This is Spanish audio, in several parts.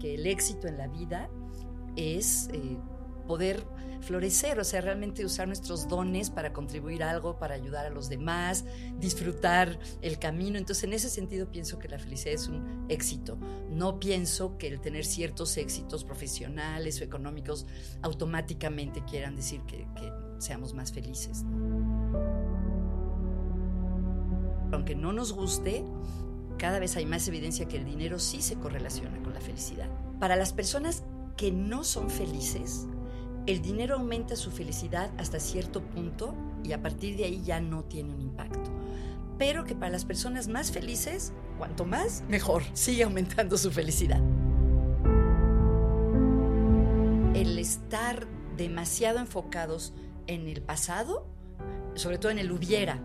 que el éxito en la vida es eh, poder florecer, o sea, realmente usar nuestros dones para contribuir a algo, para ayudar a los demás, disfrutar el camino. Entonces, en ese sentido pienso que la felicidad es un éxito. No pienso que el tener ciertos éxitos profesionales o económicos automáticamente quieran decir que, que seamos más felices. Aunque no nos guste, cada vez hay más evidencia que el dinero sí se correlaciona con la felicidad. Para las personas que no son felices, el dinero aumenta su felicidad hasta cierto punto y a partir de ahí ya no tiene un impacto. Pero que para las personas más felices, cuanto más, mejor, sigue aumentando su felicidad. El estar demasiado enfocados en el pasado, sobre todo en el hubiera,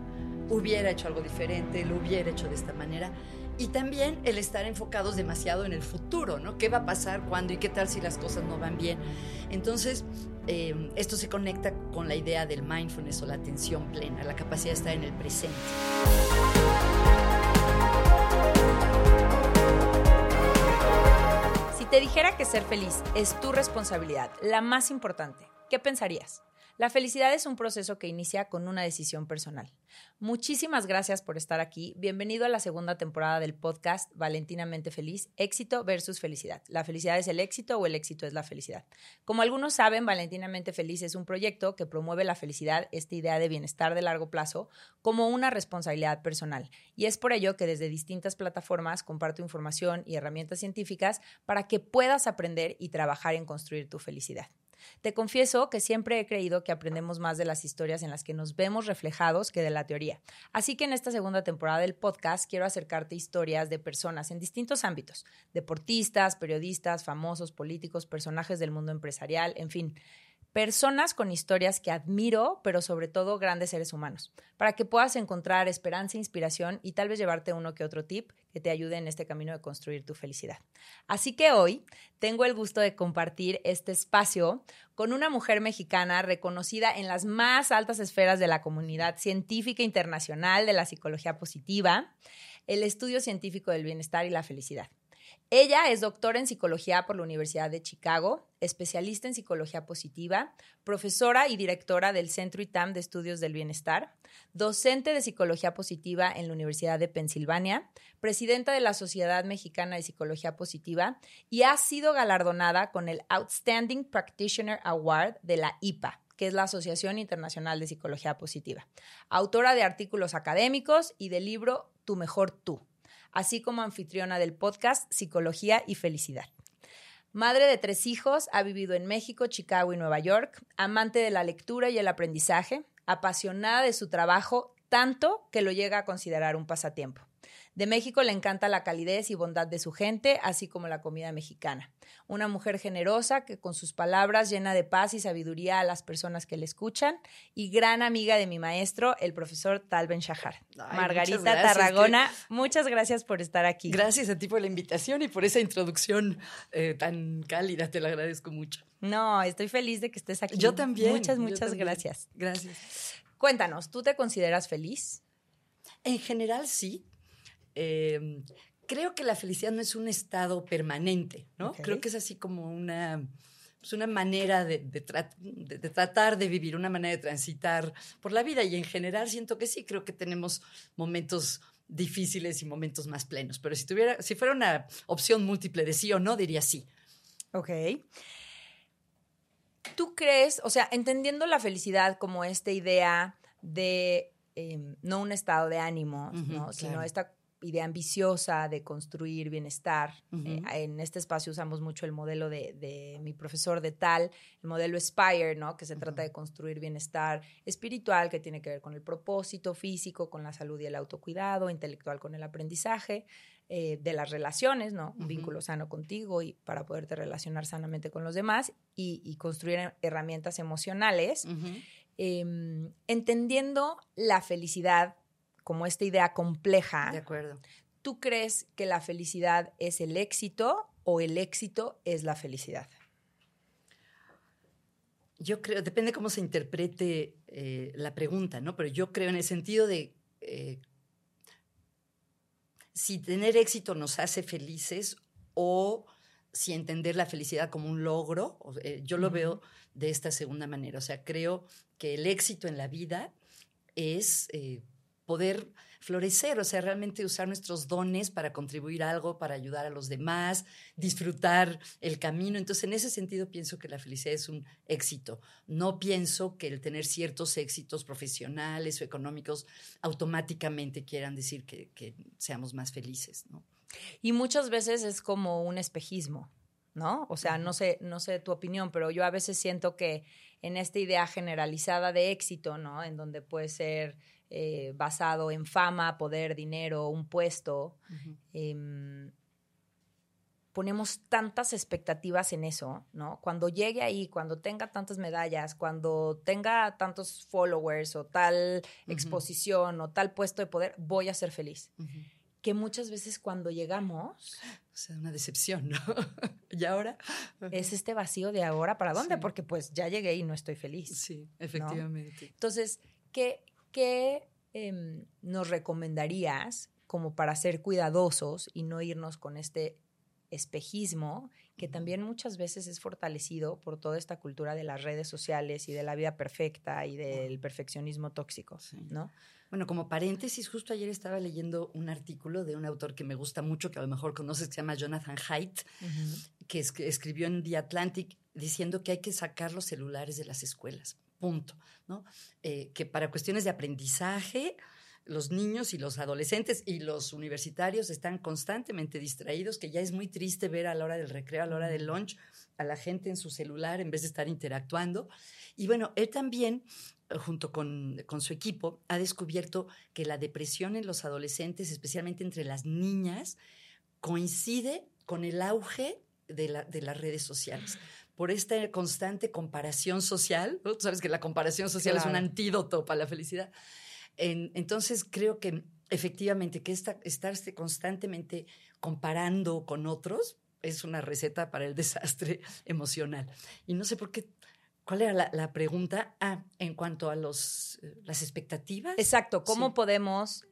hubiera hecho algo diferente, lo hubiera hecho de esta manera, y también el estar enfocados demasiado en el futuro, ¿no? ¿Qué va a pasar, cuándo y qué tal si las cosas no van bien? Entonces, eh, esto se conecta con la idea del mindfulness o la atención plena, la capacidad de estar en el presente. Si te dijera que ser feliz es tu responsabilidad, la más importante, ¿qué pensarías? La felicidad es un proceso que inicia con una decisión personal. Muchísimas gracias por estar aquí. Bienvenido a la segunda temporada del podcast Valentinamente Feliz, éxito versus felicidad. ¿La felicidad es el éxito o el éxito es la felicidad? Como algunos saben, Valentinamente Feliz es un proyecto que promueve la felicidad, esta idea de bienestar de largo plazo, como una responsabilidad personal. Y es por ello que desde distintas plataformas comparto información y herramientas científicas para que puedas aprender y trabajar en construir tu felicidad. Te confieso que siempre he creído que aprendemos más de las historias en las que nos vemos reflejados que de la teoría. Así que en esta segunda temporada del podcast quiero acercarte historias de personas en distintos ámbitos, deportistas, periodistas, famosos, políticos, personajes del mundo empresarial, en fin, personas con historias que admiro, pero sobre todo grandes seres humanos, para que puedas encontrar esperanza, inspiración y tal vez llevarte uno que otro tip que te ayude en este camino de construir tu felicidad. Así que hoy tengo el gusto de compartir este espacio con una mujer mexicana reconocida en las más altas esferas de la comunidad científica internacional de la psicología positiva, el estudio científico del bienestar y la felicidad. Ella es doctora en psicología por la Universidad de Chicago, especialista en psicología positiva, profesora y directora del Centro ITAM de Estudios del Bienestar, docente de psicología positiva en la Universidad de Pensilvania, presidenta de la Sociedad Mexicana de Psicología Positiva y ha sido galardonada con el Outstanding Practitioner Award de la IPA que es la Asociación Internacional de Psicología Positiva. Autora de artículos académicos y del libro Tu mejor tú así como anfitriona del podcast Psicología y Felicidad. Madre de tres hijos, ha vivido en México, Chicago y Nueva York, amante de la lectura y el aprendizaje, apasionada de su trabajo tanto que lo llega a considerar un pasatiempo. De México le encanta la calidez y bondad de su gente, así como la comida mexicana. Una mujer generosa que con sus palabras llena de paz y sabiduría a las personas que le escuchan y gran amiga de mi maestro, el profesor Tal Ben Shahar. Margarita Tarragona, muchas gracias por estar aquí. Gracias a ti por la invitación y por esa introducción eh, tan cálida, te lo agradezco mucho. No, estoy feliz de que estés aquí. Yo también. Muchas, muchas gracias. Gracias. Cuéntanos, ¿tú te consideras feliz? En general sí. Em, creo que la felicidad no es un estado permanente, ¿no? Creo que es así como una, pues una manera de, tratar de vivir, una manera de transitar por la vida. Y en general siento que sí, creo que tenemos momentos difíciles y momentos más plenos. Pero si, tuviera, si fuera una opción múltiple de sí o no, diría sí. Ok. ¿Tú crees, o sea, entendiendo la felicidad como esta idea de em, no un estado de ánimo, sino esta idea ambiciosa de construir bienestar. Eh, en este espacio usamos mucho el modelo de, mi profesor de tal, el modelo Spire, ¿no? Que se trata de construir bienestar espiritual, que tiene que ver con el propósito físico, con la salud y el autocuidado, intelectual con el aprendizaje. Eh, de las relaciones, ¿no? Un vínculo sano contigo y para poderte relacionar sanamente con los demás y, construir herramientas emocionales, em, entendiendo la felicidad como esta idea compleja. De acuerdo. ¿Tú crees que la felicidad es el éxito o el éxito es la felicidad? Yo creo, depende cómo se interprete eh, la pregunta, ¿no? Pero yo creo en el sentido de eh, si tener éxito nos hace felices o si entender la felicidad como un logro. Eh, yo lo veo de esta segunda manera. O sea, creo que el éxito en la vida es poder florecer, o sea, realmente usar nuestros dones para contribuir algo, para ayudar a los demás, disfrutar el camino. Entonces, en ese sentido, pienso que la felicidad es un éxito. No pienso que el tener ciertos éxitos profesionales o económicos automáticamente quieran decir que, seamos más felices, ¿no? Y muchas veces es como un espejismo, ¿no? O sea, no sé, no sé tu opinión, pero yo a veces siento que en esta idea generalizada de éxito, ¿no? En donde puede ser eh, basado en fama, poder, dinero, un puesto. Em, ponemos tantas expectativas en eso, ¿no? Cuando llegue ahí, cuando tenga tantas medallas, cuando tenga tantos followers o tal exposición o tal puesto de poder, voy a ser feliz. Que muchas veces cuando llegamos... O sea, una decepción, ¿no? y ahora... Es este vacío de ahora, ¿para dónde? Porque pues ya llegué y no estoy feliz. Sí, efectivamente. Entonces, ¿qué, ¿qué em, nos recomendarías como para ser cuidadosos y no irnos con este espejismo que también muchas veces es fortalecido por toda esta cultura de las redes sociales y de la vida perfecta y del perfeccionismo tóxico, ¿no? Bueno, como paréntesis, justo ayer estaba leyendo un artículo de un autor que me gusta mucho, que a lo mejor conoces, que se llama Jonathan Haidt, que escribió en The Atlantic diciendo que hay que sacar los celulares de las escuelas punto, ¿no? Eh, que para cuestiones de aprendizaje, los niños y los adolescentes y los universitarios están constantemente distraídos, que ya es muy triste ver a la hora del recreo, a la hora del lunch, a la gente en su celular en vez de estar interactuando. Y bueno, él también, junto con, su equipo, ha descubierto que la depresión en los adolescentes, especialmente entre las niñas, coincide con el auge de, de las redes sociales por esta constante comparación social. Tú sabes que la comparación social es un antídoto para la felicidad. entonces creo que efectivamente que esta, estarse constantemente comparando con otros es una receta para el desastre emocional. Y no sé por qué ¿Cuál era la, pregunta? Ah, en cuanto a los, eh, las expectativas. Exacto, ¿cómo podemos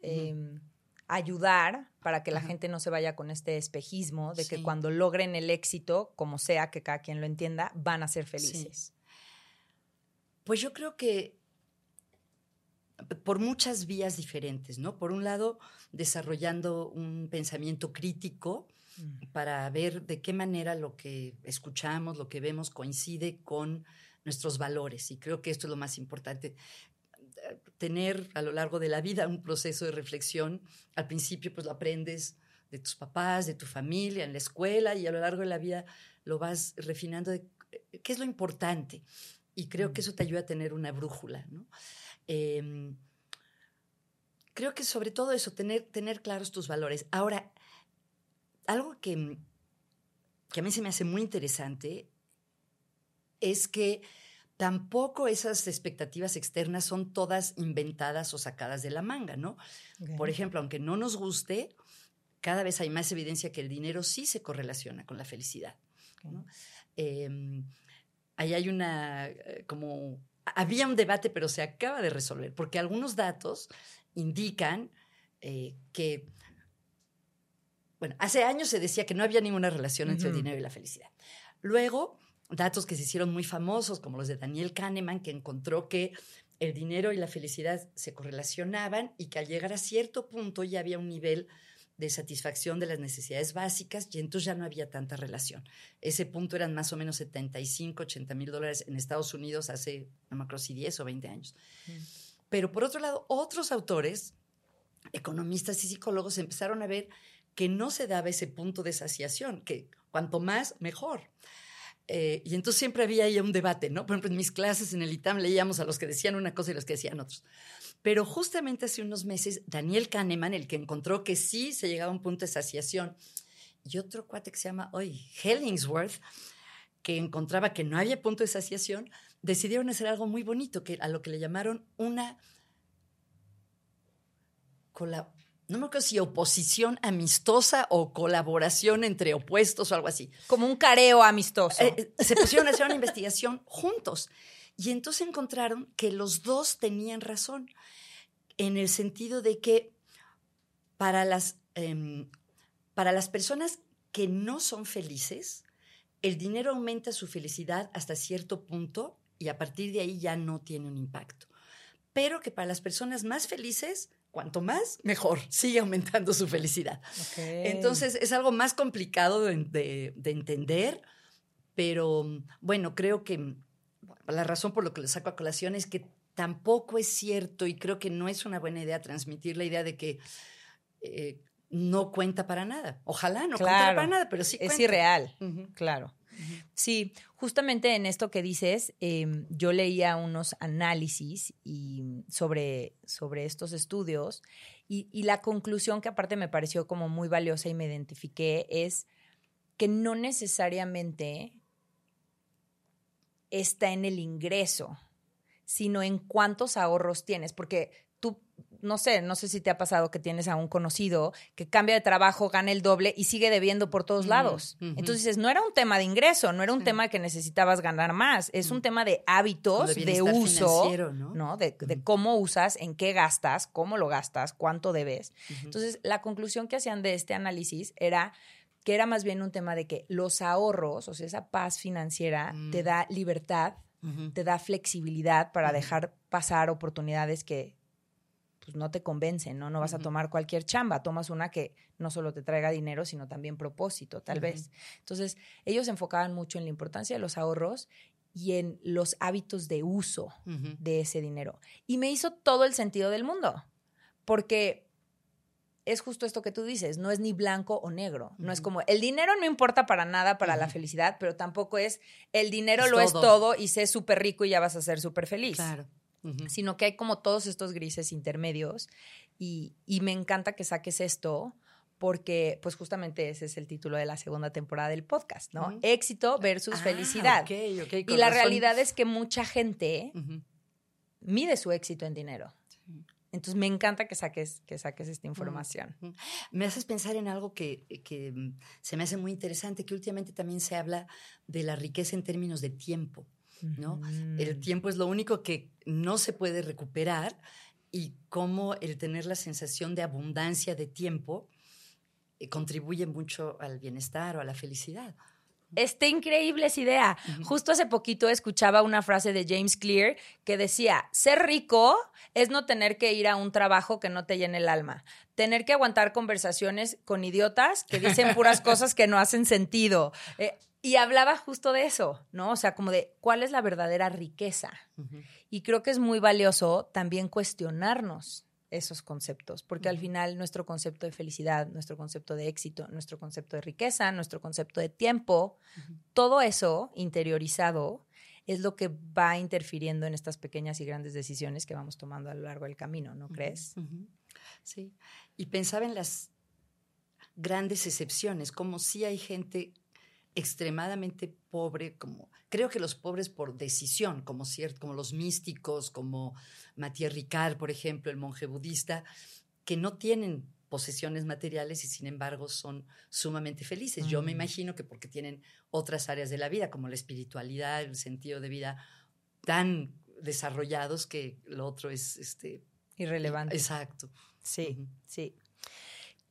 ayudar para que la gente no se vaya con este espejismo de que cuando logren el éxito, como sea que cada quien lo entienda, van a ser felices. Pues yo creo que por muchas vías diferentes, ¿no? Por un lado, desarrollando un pensamiento crítico mm. para ver de qué manera lo que escuchamos, lo que vemos coincide con nuestros valores. Y creo que esto es lo más importante tener a lo largo de la vida un proceso de reflexión. Al principio, pues lo aprendes de tus papás, de tu familia, en la escuela, y a lo largo de la vida lo vas refinando de eh, qué es lo importante. Y creo que eso te ayuda a tener una brújula, em, creo que sobre todo eso, tener, tener claros tus valores. Ahora, algo que, que a mí se me hace muy interesante es que tampoco esas expectativas externas son todas inventadas o sacadas de la manga, ¿no? Por ejemplo, aunque no nos guste, cada vez hay más evidencia que el dinero sí se correlaciona con la felicidad. Em, ahí hay una, eh, como, había un debate, pero se acaba de resolver, porque algunos datos indican eh, que, bueno, hace años se decía que no había ninguna relación entre el dinero y la felicidad. Luego, datos que se hicieron muy famosos, como los de Daniel Kahneman, que encontró que el dinero y la felicidad se correlacionaban y que al llegar a cierto punto ya había un nivel de satisfacción de las necesidades básicas y entonces ya no había tanta relación. Ese punto eran más o menos 75, 80 mil dólares en Estados Unidos hace, no me acuerdo si 10 o 20 años. Mm. Pero por otro lado, otros autores, economistas y psicólogos empezaron a ver que no se daba ese punto de saciación, que cuanto más, mejor. Eh, y entonces siempre había ahí un debate, ¿no? Por ejemplo, en mis clases en el ITAM leíamos a los que decían una cosa y los que decían otros. Pero justamente hace unos meses, Daniel Kahneman, el que encontró que sí se llegaba a un punto de saciación, y otro cuate que se llama hoy Hellingsworth, que encontraba que no había punto de saciación, decidieron hacer algo muy bonito, que a lo que le llamaron una no me acuerdo si oposición amistosa o colaboración entre opuestos o algo así. Como un careo amistoso. Eh, eh, se pusieron a hacer una investigación juntos y entonces encontraron que los dos tenían razón en el sentido de que para las, em, para las personas que no son felices, el dinero aumenta su felicidad hasta cierto punto y a partir de ahí ya no tiene un impacto. Pero que para las personas más felices, cuanto más, mejor, sigue aumentando su felicidad. Entonces es algo más complicado de, de entender, pero bueno, creo que la razón por lo que lo saco a colación es que tampoco es cierto y creo que no es una buena idea transmitir la idea de que eh, no cuenta para nada. Ojalá no cuenta para nada, pero sí Es irreal, claro. Sí, justamente en esto que dices, em, yo leía unos análisis y sobre, sobre estos estudios y, y, la conclusión que aparte me pareció como muy valiosa y me identifiqué es que no necesariamente está en el ingreso, sino en cuántos ahorros tienes, porque tú, no sé, no sé si te ha pasado que tienes a un conocido que cambia de trabajo, gana el doble y sigue debiendo por todos lados. Entonces no era un tema de ingreso, no era un tema que necesitabas ganar más, es un tema de hábitos, de, uso, ¿no? De, de, cómo usas, en qué gastas, cómo lo gastas, cuánto debes. Entonces, la conclusión que hacían de este análisis era que era más bien un tema de que los ahorros, o sea, esa paz financiera te mm. da libertad, te da flexibilidad para dejar pasar oportunidades que pues, no te convencen, ¿no? No vas a tomar cualquier chamba, tomas una que no solo te traiga dinero, sino también propósito, tal vez. Entonces, ellos se enfocaban mucho en la importancia de los ahorros y en los hábitos de uso de ese dinero. Y me hizo todo el sentido del mundo, porque es justo esto que tú dices, no es ni blanco o negro, no es como el dinero no importa para nada para la felicidad, pero tampoco es el dinero lo es todo y sé súper rico y ya vas a ser súper feliz. Claro. Sino que hay como todos estos grises intermedios y, me encanta que saques esto porque pues justamente ese es el título de la segunda temporada del podcast, ¿no? Éxito versus ah, felicidad. y la realidad es que mucha gente mide su éxito en dinero. Entonces me encanta que saques, que saques esta información. Me haces pensar en algo que, que, mm, se me hace muy interesante, que últimamente también se habla de la riqueza en términos de tiempo. ¿No? El tiempo es lo único que no se puede recuperar y cómo el tener la sensación de abundancia de tiempo eh, contribuye mucho al bienestar o a la felicidad. Está increíble esa idea. Justo hace poquito escuchaba una frase de James Clear que decía, ser rico es no tener que ir a un trabajo que no te llene el alma, tener que aguantar conversaciones con idiotas que dicen puras cosas que no hacen sentido. Eh, y hablaba justo de eso, ¿no? O sea, como de cuál es la verdadera riqueza. Y creo que es muy valioso también cuestionarnos esos conceptos, porque al final nuestro concepto de felicidad, nuestro concepto de éxito, nuestro concepto de riqueza, nuestro concepto de tiempo, todo eso interiorizado es lo que va interfiriendo en estas pequeñas y grandes decisiones que vamos tomando a lo largo del camino, ¿no crees? Sí, y pensaba en las grandes excepciones, como si hay gente extremadamente pobre, como creo que los pobres por decisión, como, cierto, como los místicos, como Matías Ricard, por ejemplo, el monje budista, que no tienen posesiones materiales y sin embargo son sumamente felices. Yo me mm. imagino que porque tienen otras áreas de la vida, como la espiritualidad, el sentido de vida, tan desarrollados que lo otro es este, irrelevante. Exacto. Sí, sí.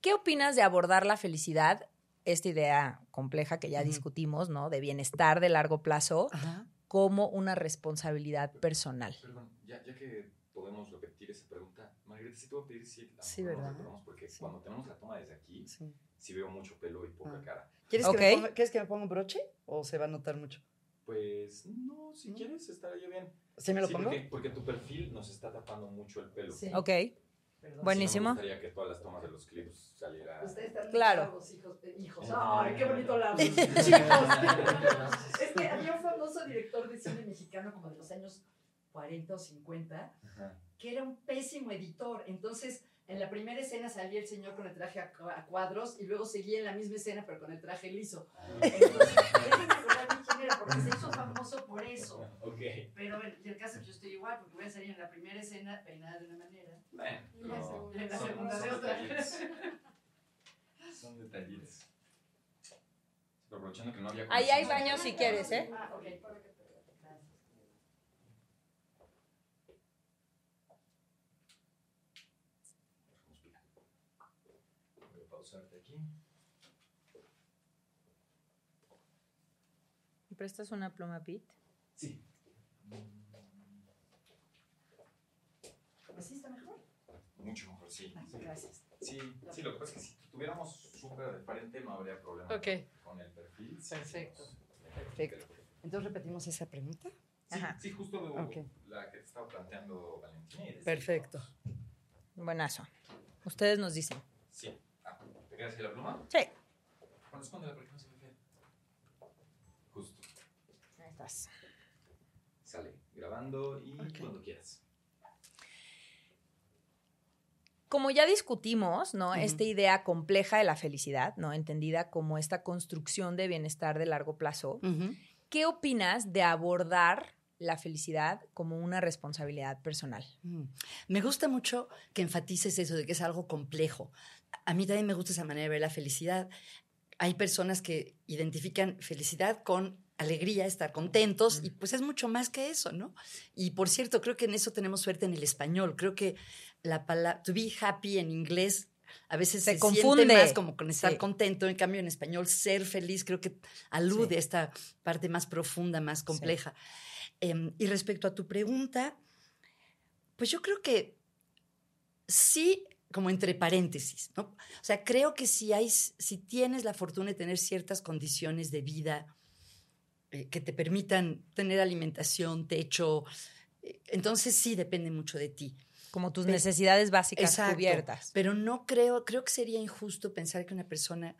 ¿Qué opinas de abordar la felicidad esta idea compleja que ya discutimos, ¿no? De bienestar de largo plazo como una responsabilidad personal. Perdón, ya, que podemos repetir esa pregunta, Margarita, si te voy a pedir si la sí, ¿verdad? porque cuando tenemos la toma desde aquí, sí, veo mucho pelo y poca ah. cara. ¿Quieres, que me ponga, ¿Quieres que me ponga un broche o se va a notar mucho? Pues no, si quieres estaría bien. ¿Sí me lo pongo? Porque, porque, tu perfil nos está tapando mucho el pelo. Sí. Ok. Buenísimo. me gustaría que todas las tomas de los clips salieran. Ustedes están claro. hijos, hijos. Ay, qué bonito lado. es que había un famoso director de cine mexicano como de los años 40 o 50 que era un pésimo editor. Entonces, en la primera escena salía el señor con el traje a, cuadros y luego seguía en la misma escena pero con el traje liso. Ah. Entonces, quién era porque se hizo famoso por eso. Okay. Pero en el caso yo estoy igual porque voy a salir en la primera escena peinada de una manera. Bueno, no, en la segunda de otra. Son detallitos. Aprovechando que no había Ahí hay baño si quieres, ¿eh? Ah, ok. Voy a pausarte aquí. ¿Me prestas una pluma, Pete? Sí. ¿Así está mejor? Mucho mejor, sí. Sí. gracias. Sí, sí, lo que pasa es que si tuviéramos súper de frente no habría problema con el perfil. Perfecto. Perfecto. Entonces repetimos esa pregunta. Sí, Ajá. sí, justo la que te estaba planteando Valentina. Perfecto. Buenazo. Ustedes nos dicen. Sí. Ah, ¿Te quedas ahí la pluma? Sí. Bueno, escóndela porque no se ve fea. Justo. Ahí estás. Sale grabando y cuando quieras. Como ya discutimos, ¿no? Esta idea compleja de la felicidad, ¿no? Entendida como esta construcción de bienestar de largo plazo. ¿Qué opinas de abordar la felicidad como una responsabilidad personal? Mm. Me gusta mucho que enfatices eso de que es algo complejo. A mí también me gusta esa manera de ver la felicidad. Hay personas que identifican felicidad con alegría, estar contentos, y pues es mucho más que eso, ¿no? Y por cierto, creo que en eso tenemos suerte en el español. Creo que la palabra to be happy en inglés a veces Se se, confunde. siente más como con estar Sí. contento, en cambio en español ser feliz creo que alude Sí. a esta parte más profunda, más compleja. Em, y respecto a tu pregunta, pues yo creo que sí, como entre paréntesis, ¿no? O sea, creo que si hay, si tienes la fortuna de tener ciertas condiciones de vida eh, que te permitan tener alimentación, techo, eh, entonces sí depende mucho de ti. Como tus Pe- necesidades básicas Exacto. cubiertas. Pero no creo, creo que sería injusto pensar que una persona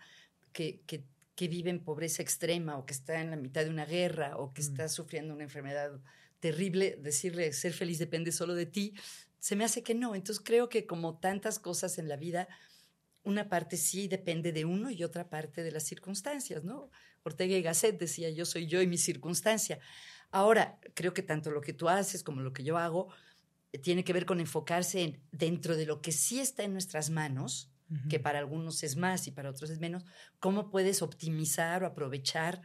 que, que- que vive en pobreza extrema o que está en la mitad de una guerra o que Mm. está sufriendo una enfermedad terrible, decirle ser feliz depende solo de ti, se me hace que no. Entonces creo que como tantas cosas en la vida, una parte sí depende de uno y otra parte de las circunstancias, ¿no? Ortega y Gasset decía, yo soy yo y mi circunstancia. Ahora, creo que tanto lo que tú haces como lo que yo hago eh, tiene que ver con enfocarse en dentro de lo que sí está en nuestras manos, que para algunos es más y para otros es menos, cómo puedes optimizar o aprovechar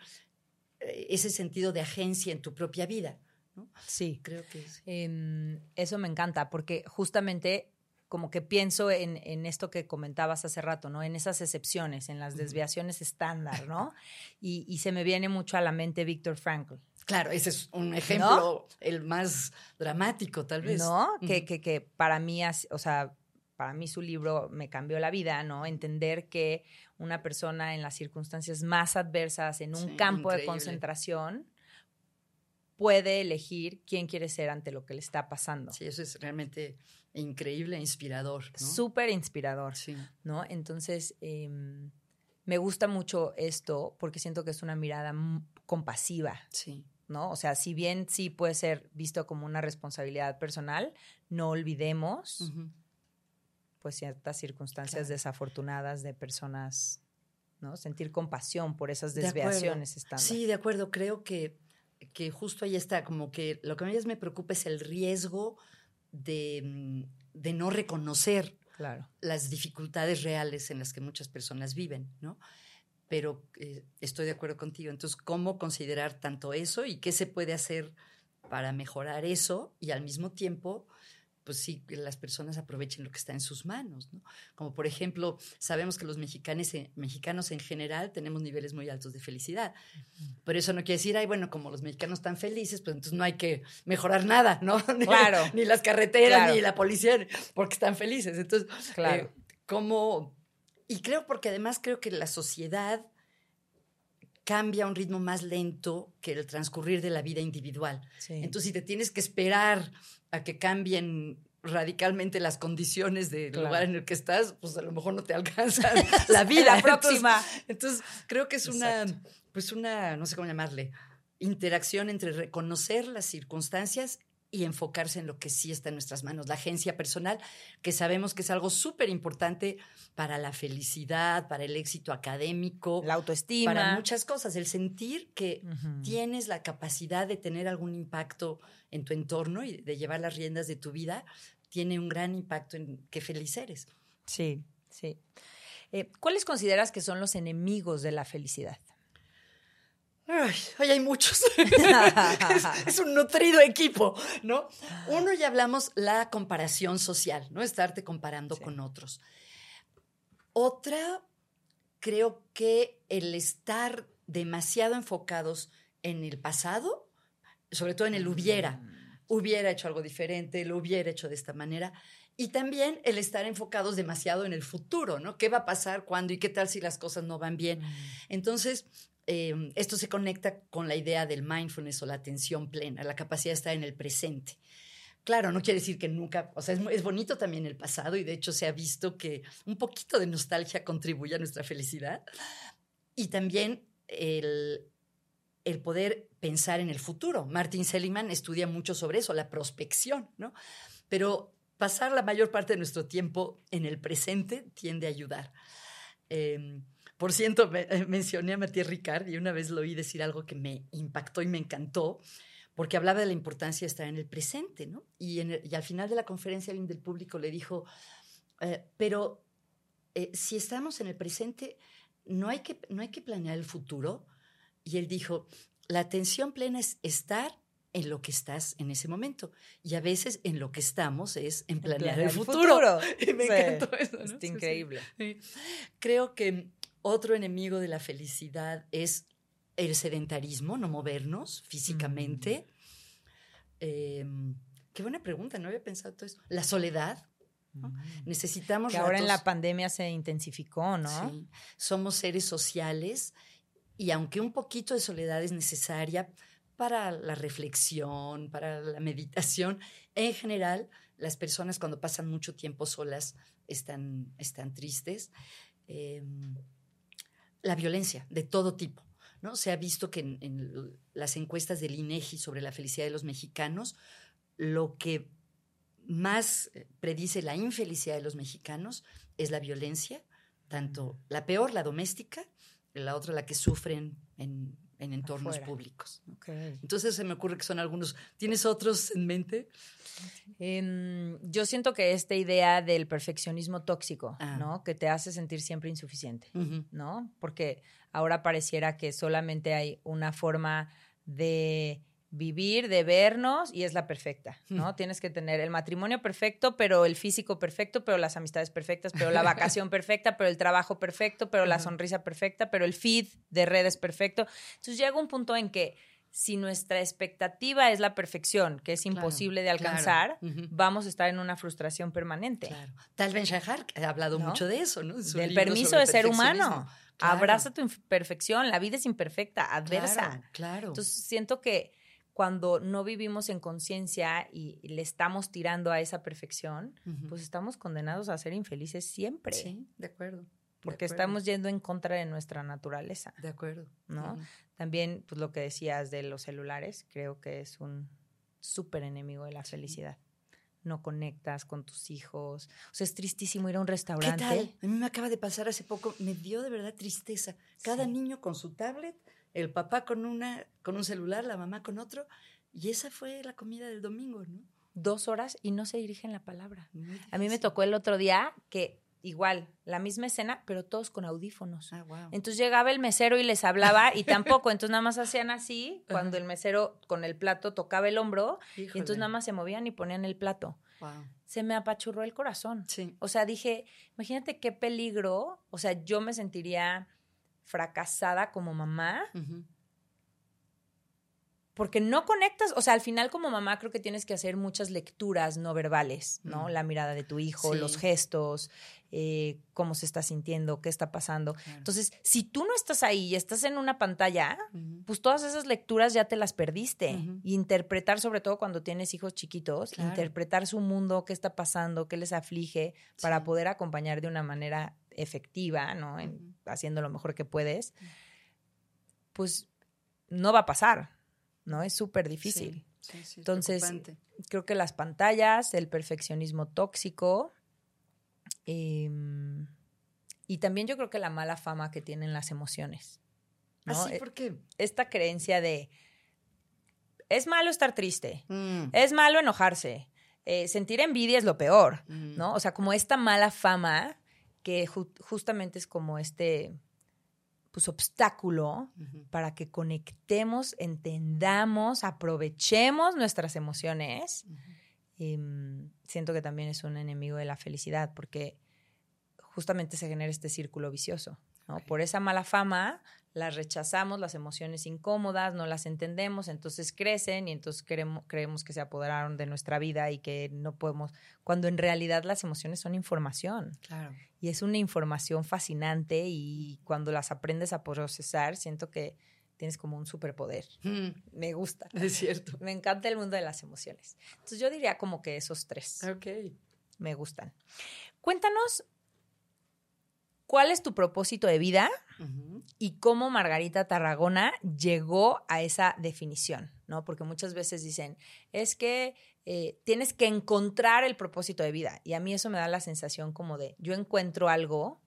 eh, ese sentido de agencia en tu propia vida. ¿no? Sí. Creo que sí. Em, eso me encanta porque justamente como que pienso en, en esto que comentabas hace rato, ¿no? En esas excepciones, en las desviaciones estándar, ¿no? Y, y se me viene mucho a la mente Víctor Frankl, Claro, ese es un ejemplo, el más dramático tal vez. ¿no? Que, que, que para mí, o sea, para mí su libro me cambió la vida, ¿no? Entender que una persona en las circunstancias más adversas, en un Sí, campo de concentración, puede elegir quién quiere ser ante lo que le está pasando. Sí, eso es realmente increíble e inspirador. ¿no? Súper inspirador. Sí. ¿no? Entonces, em, me gusta mucho esto porque siento que es una mirada compasiva, Sí. ¿no? O sea, si bien sí puede ser visto como una responsabilidad personal, no olvidemos, pues, ciertas circunstancias Claro. desafortunadas de personas, ¿no? Sentir compasión por esas De desviaciones estándar. Sí, de acuerdo. Creo que, que justo ahí está, como que lo que a mí me preocupa es el riesgo de, mm, de no reconocer Claro. las dificultades reales en las que muchas personas viven, ¿no? Pero eh, estoy de acuerdo contigo. Entonces, ¿cómo considerar tanto eso y qué se puede hacer para mejorar eso y al mismo tiempo, pues sí, las personas aprovechen lo que está en sus manos, ¿no? Como por ejemplo, sabemos que los mexicanos, mexicanos en general tenemos niveles muy altos de felicidad, pero eso no quiere decir, ay, bueno, como los mexicanos están felices, pues entonces no hay que mejorar nada, ¿no? Claro. ni las carreteras, Claro. ni la policía, porque están felices. Entonces, Claro. eh, cómo- y creo porque además creo que la sociedad cambia a un ritmo más lento que el transcurrir de la vida individual. Sí. Entonces, si te tienes que esperar a que cambien radicalmente las condiciones del Claro. lugar en el que estás, pues a lo mejor no te alcanza la vida. Entonces, próxima. entonces, creo que es una, pues una, no sé cómo llamarle, interacción entre reconocer las circunstancias y enfocarse en lo que sí está en nuestras manos, la agencia personal, que sabemos que es algo súper importante para la felicidad, para el éxito académico, la autoestima. para muchas cosas, el sentir que tienes la capacidad de tener algún impacto en tu entorno y de llevar las riendas de tu vida, tiene un gran impacto en qué feliz eres. Sí, sí. Eh, ¿Cuáles consideras que son los enemigos de la felicidad? Ay, ay, hay muchos. es, es un nutrido equipo, ¿no? Uno ya hablamos la comparación social, ¿no? Estarte comparando Sí. con otros. Otra, creo que el estar demasiado enfocados en el pasado, sobre todo en el hubiera. Mm. Hubiera hecho algo diferente, lo hubiera hecho de esta manera. Y también el estar enfocados demasiado en el futuro, ¿no? ¿Qué va a pasar, cuándo y qué tal si las cosas no van bien? Mm. Entonces, eh, esto se conecta con la idea del mindfulness o la atención plena, la capacidad de estar en el presente. Claro, no quiere decir que nunca, o sea, es, bonito también el pasado y de hecho se ha visto que un poquito de nostalgia contribuye a nuestra felicidad y también el, el poder pensar en el futuro. Martin Seligman estudia mucho sobre eso, la prospección, ¿no? Pero pasar la mayor parte de nuestro tiempo en el presente tiende a ayudar. Eh, por cierto, me- eh, mencioné a Matías Ricard y una vez lo oí decir algo que me impactó y me encantó, porque hablaba de la importancia de estar en el presente, ¿no? Y, en el- y al final de la conferencia alguien del público le dijo, eh, pero eh, si estamos en el presente, no hay, que, no hay que planear el futuro. Y él dijo, la atención plena es estar en lo que estás en ese momento. Y a veces en lo que estamos es en planear, planear el el futuro. futuro. Y me Sí, encantó eso. ¿no? sí. increíble. Sí. Creo que otro enemigo de la felicidad es el sedentarismo, no movernos físicamente. Eh, qué buena pregunta, no había pensado todo eso. La soledad. ¿no? Necesitamos. Mm. Que ahora en la ratos- pandemia se intensificó, ¿no? Sí. Somos seres sociales y aunque un poquito de soledad es necesaria para la reflexión, para la meditación, en general las personas cuando pasan mucho tiempo solas están, están tristes. Eh, la violencia de todo tipo. ¿no? Se ha visto que en, en las encuestas del INEGI sobre la felicidad de los mexicanos, lo que más eh, predice la infelicidad de los mexicanos es la violencia, tanto la peor, la doméstica, la otra la que sufren en, en entornos Afuera. públicos. ¿no? Ok. Entonces se me ocurre que son algunos. ¿Tienes otros en mente? Em, yo siento que esta idea del perfeccionismo tóxico, Ah. ¿no? Que te hace sentir siempre insuficiente. ¿no? Porque ahora pareciera que solamente hay una forma de vivir, de vernos y es la perfecta, ¿no? Tienes que tener el matrimonio perfecto, pero el físico perfecto, pero las amistades perfectas, pero la vacación perfecta, pero el trabajo perfecto, pero la sonrisa perfecta, pero el feed de redes perfecto. Entonces llega un punto en que si nuestra expectativa es la perfección, que es Claro, imposible de claro. alcanzar, vamos a estar en una frustración permanente. Claro. Tal Ben Shahar ha hablado ¿No? mucho de eso, ¿no? Del permiso de ser humano. Abraza tu imperfección. La vida es imperfecta, adversa. Claro, claro. Entonces siento que cuando no vivimos en conciencia y, le estamos tirando a esa perfección, Ujú. pues estamos condenados a ser infelices siempre. sí, de acuerdo. de Porque acuerdo, estamos yendo en contra de nuestra naturaleza. De acuerdo. ¿no? Ujú. También, pues lo que decías de los celulares, creo que es un súper enemigo de la felicidad. No conectas con tus hijos. O sea, es tristísimo ir a un ¿Qué restaurante. tal? A mí me acaba de pasar hace poco, me dio de verdad tristeza. Cada Sí. niño con su tablet, el papá con, una, con un celular, la mamá con otro, y esa fue la comida del domingo, ¿no? Dos horas y no se dirigen la palabra. A mí me tocó el otro día que igual, la misma escena, pero todos con audífonos. Ah, wow. Entonces llegaba el mesero y les hablaba y tampoco, entonces nada más hacían así, cuando el mesero con el plato tocaba el hombro y entonces nada más se movían y ponían el plato. Wow. Se me apachurró el corazón. Sí. O sea, dije, imagínate qué peligro, o sea, yo me sentiría fracasada como mamá porque no conectas, o sea, al final como mamá creo que tienes que hacer muchas lecturas no verbales, ¿no? La mirada de tu hijo, Sí. los gestos, eh, cómo se está sintiendo, qué está pasando. Claro. Entonces, si tú no estás ahí y estás en una pantalla, pues todas esas lecturas ya te las perdiste. Y interpretar, sobre todo cuando tienes hijos chiquitos, Claro. interpretar su mundo, qué está pasando, qué les aflige, para poder acompañar de una manera efectiva, ¿no? En- haciendo lo mejor que puedes, pues no va a pasar, ¿no? Es súper difícil. Sí, sí, sí, es Entonces. Creo que las pantallas, el perfeccionismo tóxico, em, y también yo creo que la mala fama que tienen las emociones. ¿no? ¿Ah, sí? Eh, ¿Por qué? Esta creencia de es malo estar triste, Mm. es malo enojarse, eh, sentir envidia es lo peor, Mm. ¿no? O sea, como esta mala fama que ju- justamente es como este pues obstáculo para que conectemos, entendamos, aprovechemos nuestras emociones. Ujú. em, siento que también es un enemigo de la felicidad porque justamente se genera este círculo vicioso. ¿No? Por esa mala fama las rechazamos, las emociones incómodas, no las entendemos, entonces crecen y entonces creemos, creemos que se apoderaron de nuestra vida y que no podemos, cuando en realidad las emociones son información. Claro. Y es una información fascinante y cuando las aprendes a procesar, siento que tienes como un superpoder. Mm, Me gusta. es cierto. Me encanta el mundo de las emociones. Entonces yo diría como que esos tres Ok. me gustan. Cuéntanos, ¿cuál es tu propósito de vida y cómo Margarita Tarragona llegó a esa definición? ¿no? Porque muchas veces dicen, es que eh, tienes que encontrar el propósito de vida. Y a mí eso me da la sensación como de, yo encuentro algo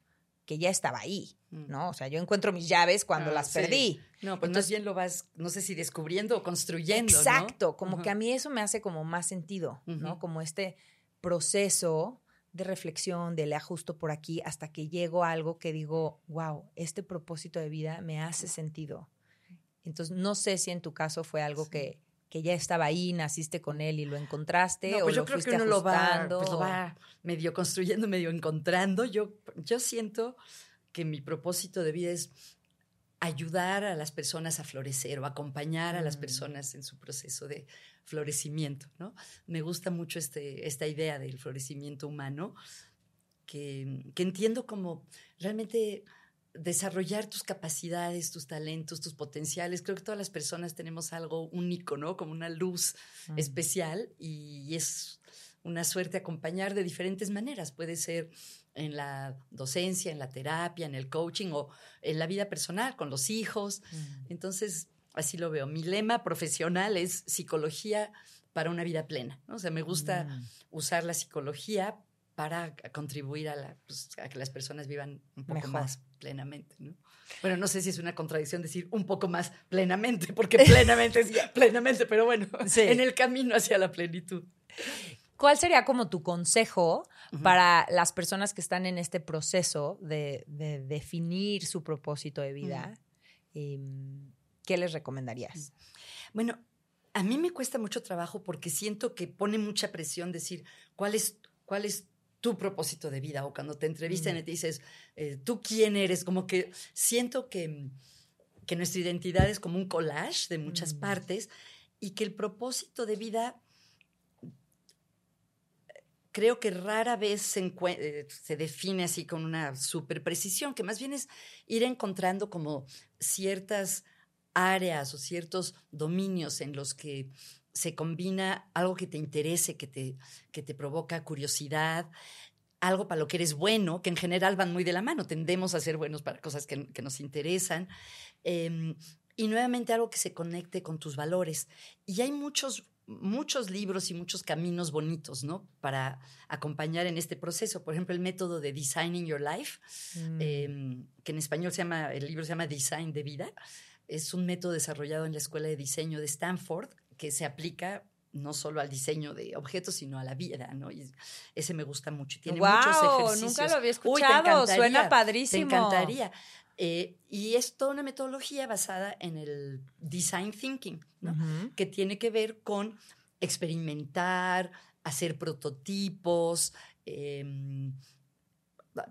que ya estaba ahí, Mm. ¿no? O sea, yo encuentro mis llaves cuando Ah, las sí. perdí. No, pues Entonces- más bien lo vas, no sé si descubriendo o construyendo. ¿no? Exacto, como que a mí eso me hace como más sentido, ¿no? Como este proceso de reflexión, de le ajusto por aquí hasta que llego a algo que digo, wow, este propósito de vida me hace sentido. Entonces, no sé si en tu caso fue algo que, que ya estaba ahí, naciste con él y lo encontraste No, o pues yo lo creo que fuiste uno lo va, ajustando. pues lo va medio construyendo, medio encontrando. Yo, yo siento que mi propósito de vida es ayudar a las personas a florecer o acompañar a las Mm. personas en su proceso de florecimiento, ¿no? Me gusta mucho este, esta idea del florecimiento humano, que, que entiendo como realmente desarrollar tus capacidades, tus talentos, tus potenciales. Creo que todas las personas tenemos algo único, ¿no? Como una luz Mm. especial y es una suerte acompañar de diferentes maneras. Puede ser en la docencia, en la terapia, en el coaching o en la vida personal, con los hijos. Mm. Entonces, así lo veo. Mi lema profesional es psicología para una vida plena. ¿no? O sea, me gusta Mm. usar la psicología para contribuir a, la, pues, a que las personas vivan un poco Mejor. más plenamente. ¿no? Bueno, no sé si es una contradicción decir un poco más plenamente, porque plenamente es plenamente, pero bueno, Sí. en el camino hacia la plenitud. ¿Cuál sería como tu consejo Para las personas que están en este proceso de, de definir su propósito de vida? Em, ¿Qué les recomendarías? Bueno, a mí me cuesta mucho trabajo porque siento que pone mucha presión decir cuál es, cuál es tu propósito de vida o cuando te entrevistan Mm. y te dices, eh, ¿tú quién eres? Como que siento que, que nuestra identidad es como un collage de muchas Mm. partes y que el propósito de vida creo que rara vez se, eh, se define así con una super precisión, que más bien es ir encontrando como ciertas áreas o ciertos dominios en los que se combina algo que te interese, que te, que te provoca curiosidad, algo para lo que eres bueno, que en general van muy de la mano, tendemos a ser buenos para cosas que, nos interesan, eh, y nuevamente algo que se conecte con tus valores. Y hay muchos, muchos libros y muchos caminos bonitos, ¿no? Para acompañar en este proceso. Por ejemplo, el método de Designing Your Life, Mm. eh, que en español se llama, el libro se llama Design de Vida. Es un método desarrollado en la Escuela de Diseño de Stanford que se aplica no solo al diseño de objetos, sino a la vida, ¿no? Y ese me gusta mucho. Tiene muchos ¡Guau! ejercicios. Nunca lo había Uy, te escuchado. Suena Te padrísimo. encantaría. Eh, y es toda una metodología basada en el design thinking, que tiene que ver con experimentar, hacer prototipos. eh,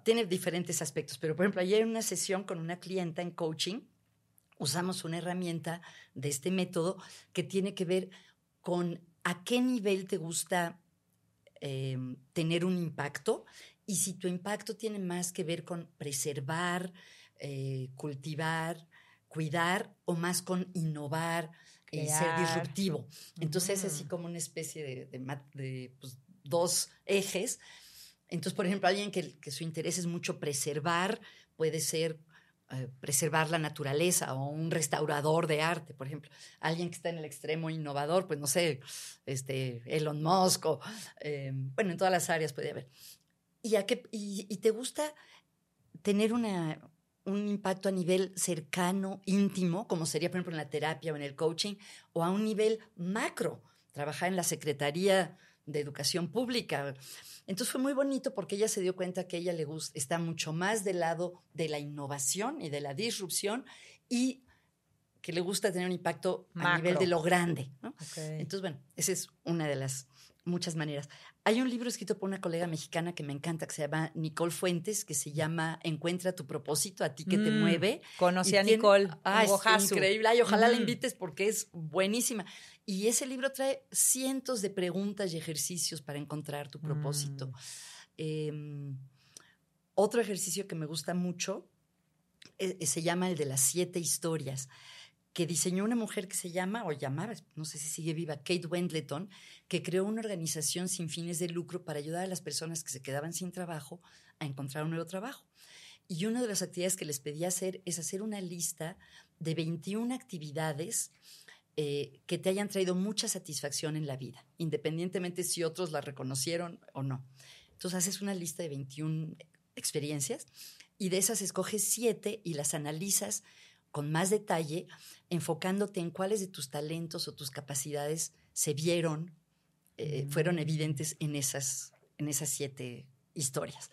tiene diferentes aspectos, pero por ejemplo, ayer en una sesión con una clienta en coaching, usamos una herramienta de este método que tiene que ver con a qué nivel te gusta eh, tener un impacto y si tu impacto tiene más que ver con preservar, eh, cultivar, cuidar o más con innovar y ser disruptivo. Entonces es así como una especie de, de pues, dos ejes. Entonces, por ejemplo, alguien que, que su interés es mucho preservar, puede ser eh, preservar la naturaleza o un restaurador de arte, por ejemplo. Alguien que está en el extremo innovador, pues no sé, este, Elon Musk o, eh, bueno, en todas las áreas puede haber. ¿Y, a qué- y, y te gusta tener una, un impacto a nivel cercano, íntimo, como sería, por ejemplo, en la terapia o en el coaching, o a un nivel macro, trabajar en la Secretaría de Educación Pública. Entonces fue muy bonito porque ella se dio cuenta que ella le gusta, está mucho más del lado de la innovación y de la disrupción y que le gusta tener un impacto a nivel de lo grande. Entonces, bueno, esa es una de las muchas maneras. Hay un libro escrito por una colega mexicana que me encanta, que se llama Nicole Fuentes, que se llama Encuentra tu propósito, a ti que te Mm, mueve. Conocí Y a tiene- Nicole. Ah, es increíble. Ay, ojalá la invites porque es buenísima. Y ese libro trae cientos de preguntas y ejercicios para encontrar tu propósito. Mm. Eh, otro ejercicio que me gusta mucho eh, se llama el de las siete historias, que diseñó una mujer que se llama, o llamaba, no sé si sigue viva, Kate Wendleton, que creó una organización sin fines de lucro para ayudar a las personas que se quedaban sin trabajo a encontrar un nuevo trabajo. Y una de las actividades que les pedí hacer es hacer una lista de 21 actividades eh, que te hayan traído mucha satisfacción en la vida, independientemente si otros la reconocieron o no. Entonces haces una lista de 21 experiencias y de esas escoges siete y las analizas con más detalle, enfocándote en cuáles de tus talentos o tus capacidades se vieron, eh, fueron evidentes en esas, en esas siete historias.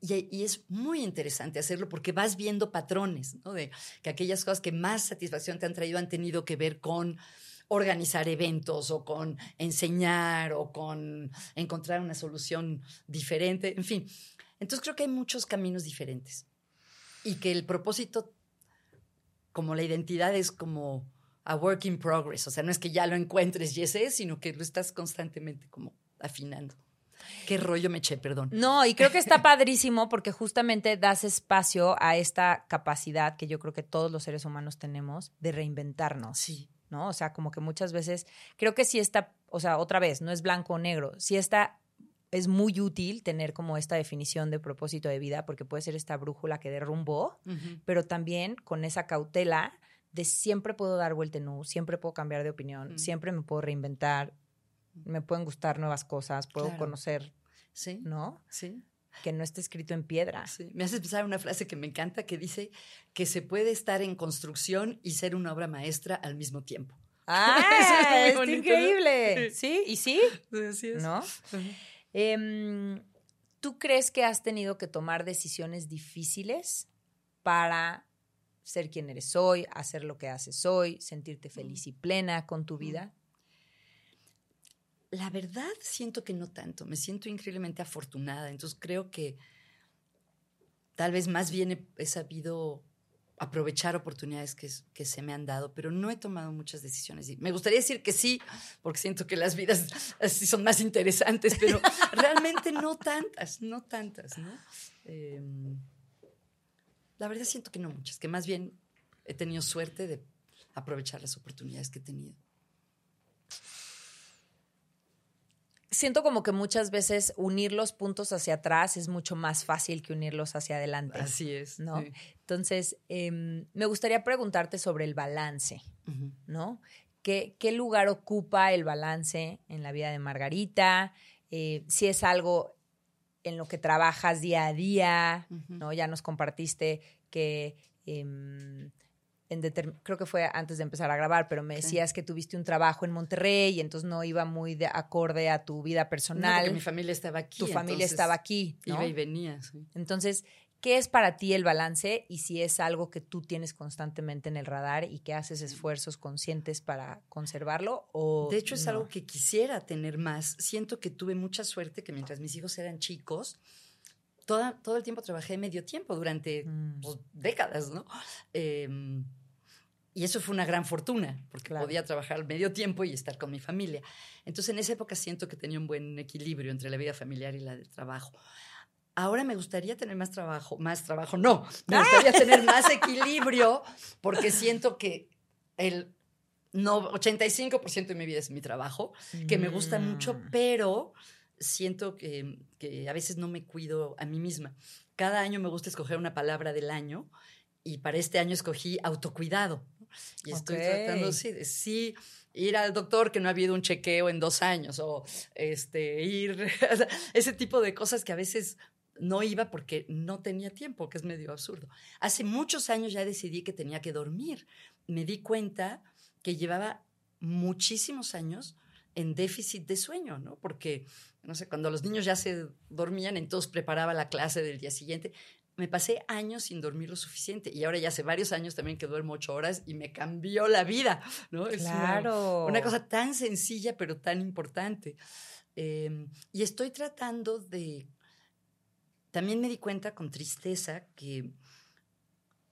Y, y es muy interesante hacerlo porque vas viendo patrones, ¿no? De que aquellas cosas que más satisfacción te han traído han tenido que ver con organizar eventos o con enseñar o con encontrar una solución diferente, en fin. Entonces creo que hay muchos caminos diferentes y que el propósito, como la identidad, es como a work in progress, o sea, no es que ya lo encuentres y ese es, sino que lo estás constantemente como afinando. Qué rollo me eché, perdón. No, y creo que está padrísimo porque justamente das espacio a esta capacidad que yo creo que todos los seres humanos tenemos de reinventarnos. Sí. ¿no? O sea, como que muchas veces, creo que sí está, o sea, otra vez, no es blanco o negro, sí está, es muy útil tener como esta definición de propósito de vida, porque puede ser esta brújula que derrumbó, pero también con esa cautela de siempre puedo dar vuelta en U, siempre puedo cambiar de opinión, Mm. siempre me puedo reinventar, me pueden gustar nuevas cosas, puedo Claro. conocer, Sí. ¿no? Sí. Que no esté escrito en piedra. Sí, me hace pensar una frase que me encanta que dice que se puede estar en construcción y ser una obra maestra al mismo tiempo. ¡Ah! Eso es muy ¡Es bonito, ¿no? increíble! Sí, y sí, Así es. ¿no? Em, ¿Tú crees que has tenido que tomar decisiones difíciles para ser quien eres hoy, hacer lo que haces hoy, sentirte feliz y plena con tu vida? La verdad siento que no tanto, me siento increíblemente afortunada, entonces creo que tal vez más bien he, he sabido aprovechar oportunidades que, se me han dado, pero no he tomado muchas decisiones. Y Me gustaría decir que sí, porque siento que las vidas así son más interesantes, pero realmente no tantas, no tantas, ¿no? Em, la verdad siento que no muchas, que más bien he tenido suerte de aprovechar las oportunidades que he tenido. Siento como que muchas veces unir los puntos hacia atrás es mucho más fácil que unirlos hacia adelante. Así es. ¿no? sí. Entonces, em, me gustaría preguntarte sobre el balance. ¿no? ¿Qué, qué lugar ocupa el balance en la vida de Margarita? Eh, si es algo en lo que trabajas día a día. ¿no? Ya nos compartiste que em, en creo que fue antes de empezar a grabar, pero me Sí. decías que tuviste un trabajo en Monterrey y entonces no iba muy de acorde a tu vida No, personal. porque mi familia estaba aquí. tu familia estaba aquí, ¿no? Iba y venía, sí. Entonces, ¿qué es para ti el balance y si es algo que tú tienes constantemente en el radar y que haces esfuerzos conscientes para conservarlo? O De hecho, es no? algo que quisiera tener más. Siento que tuve mucha suerte que mientras mis hijos eran chicos, toda, todo el tiempo trabajé medio tiempo durante Mm. pues, décadas, ¿no? Eh, y eso fue una gran fortuna, porque Claro. podía trabajar medio tiempo y estar con mi familia. Entonces, en esa época siento que tenía un buen equilibrio entre la vida familiar y la del trabajo. Ahora me gustaría tener más trabajo, más trabajo, no, me gustaría tener más equilibrio, porque siento que el no, 85% de mi vida es mi trabajo, que me gusta mucho, Mm. pero siento que, que a veces no me cuido a mí misma. Cada año me gusta escoger una palabra del año y para este año escogí autocuidado. Y estoy tratando, sí, de sí, ir al doctor que no ha habido un chequeo en dos años o este, ir, ese tipo de cosas que a veces no iba porque no tenía tiempo, que es medio absurdo. Hace muchos años ya decidí que tenía que dormir. Me di cuenta que llevaba muchísimos años en déficit de sueño, ¿no? Porque, no sé, cuando los niños ya se dormían, entonces preparaba la clase del día siguiente. Me pasé años sin dormir lo suficiente y ahora ya hace varios años también que duermo ocho horas y me cambió la vida, ¿no? Es claro. una, cosa tan sencilla pero tan importante. Em, y estoy tratando de... También me di cuenta con tristeza que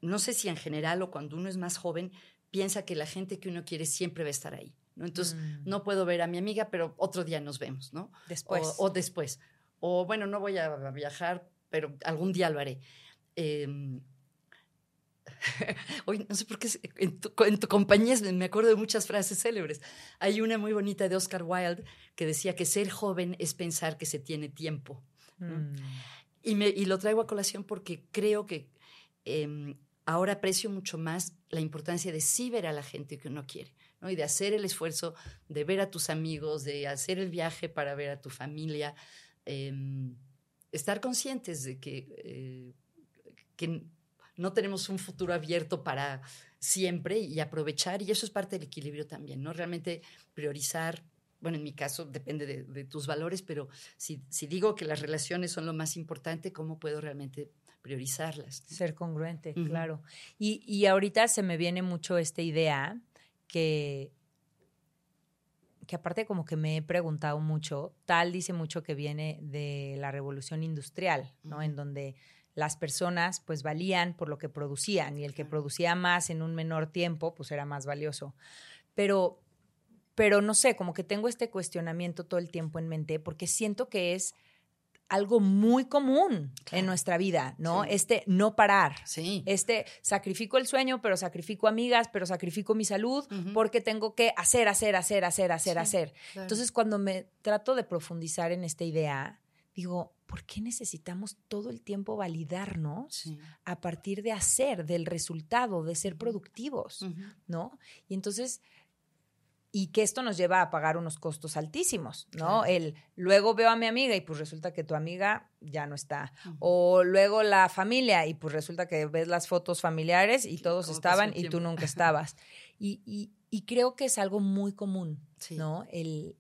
no sé si en general o cuando uno es más joven, piensa que la gente que uno quiere siempre va a estar ahí. ¿no? Entonces, mm. no puedo ver a mi amiga, pero otro día nos vemos, ¿no? Después. O, después. O bueno, no voy a viajar, pero algún día lo haré. Em, hoy no sé por qué en tu, en tu, compañía me acuerdo de muchas frases célebres. Hay una muy bonita de Oscar Wilde que decía que ser joven es pensar que se tiene tiempo. Mm. Y, me, y, lo traigo a colación porque creo que em, ahora aprecio mucho más la importancia de sí ver a la gente que uno quiere, ¿no? Y de hacer el esfuerzo de ver a tus amigos, de hacer el viaje para ver a tu familia. Em, estar conscientes de que, eh, que no tenemos un futuro abierto para siempre y aprovechar, y eso es parte del equilibrio también, ¿no? Realmente priorizar, bueno, en mi caso depende de, tus valores, pero si, si, digo que las relaciones son lo más importante, ¿cómo puedo realmente priorizarlas? Ser congruente, claro. Y, y ahorita se me viene mucho esta idea que que aparte como que me he preguntado mucho, tal dice mucho que viene de la revolución industrial, ¿no? En donde las personas pues valían por lo que producían y el que producía más en un menor tiempo pues era más valioso. Pero pero no sé, como que tengo este cuestionamiento todo el tiempo en mente porque siento que es algo muy común en nuestra vida, ¿no? Este no parar. Sí. Este sacrifico el sueño, pero sacrifico amigas, pero sacrifico mi salud porque tengo que hacer, hacer, hacer, hacer, hacer, hacer. Entonces, cuando me trato de profundizar en esta idea, digo, ¿por qué necesitamos todo el tiempo validarnos a partir de hacer, del resultado, de ser productivos, ¿no? Y entonces y que esto nos lleva a pagar unos costos altísimos, ¿no? El luego veo a mi amiga y pues resulta que tu amiga ya no está. O luego la familia y pues resulta que ves las fotos familiares y todos estaban y tú nunca estabas. Y, creo que es algo muy común, ¿no? El,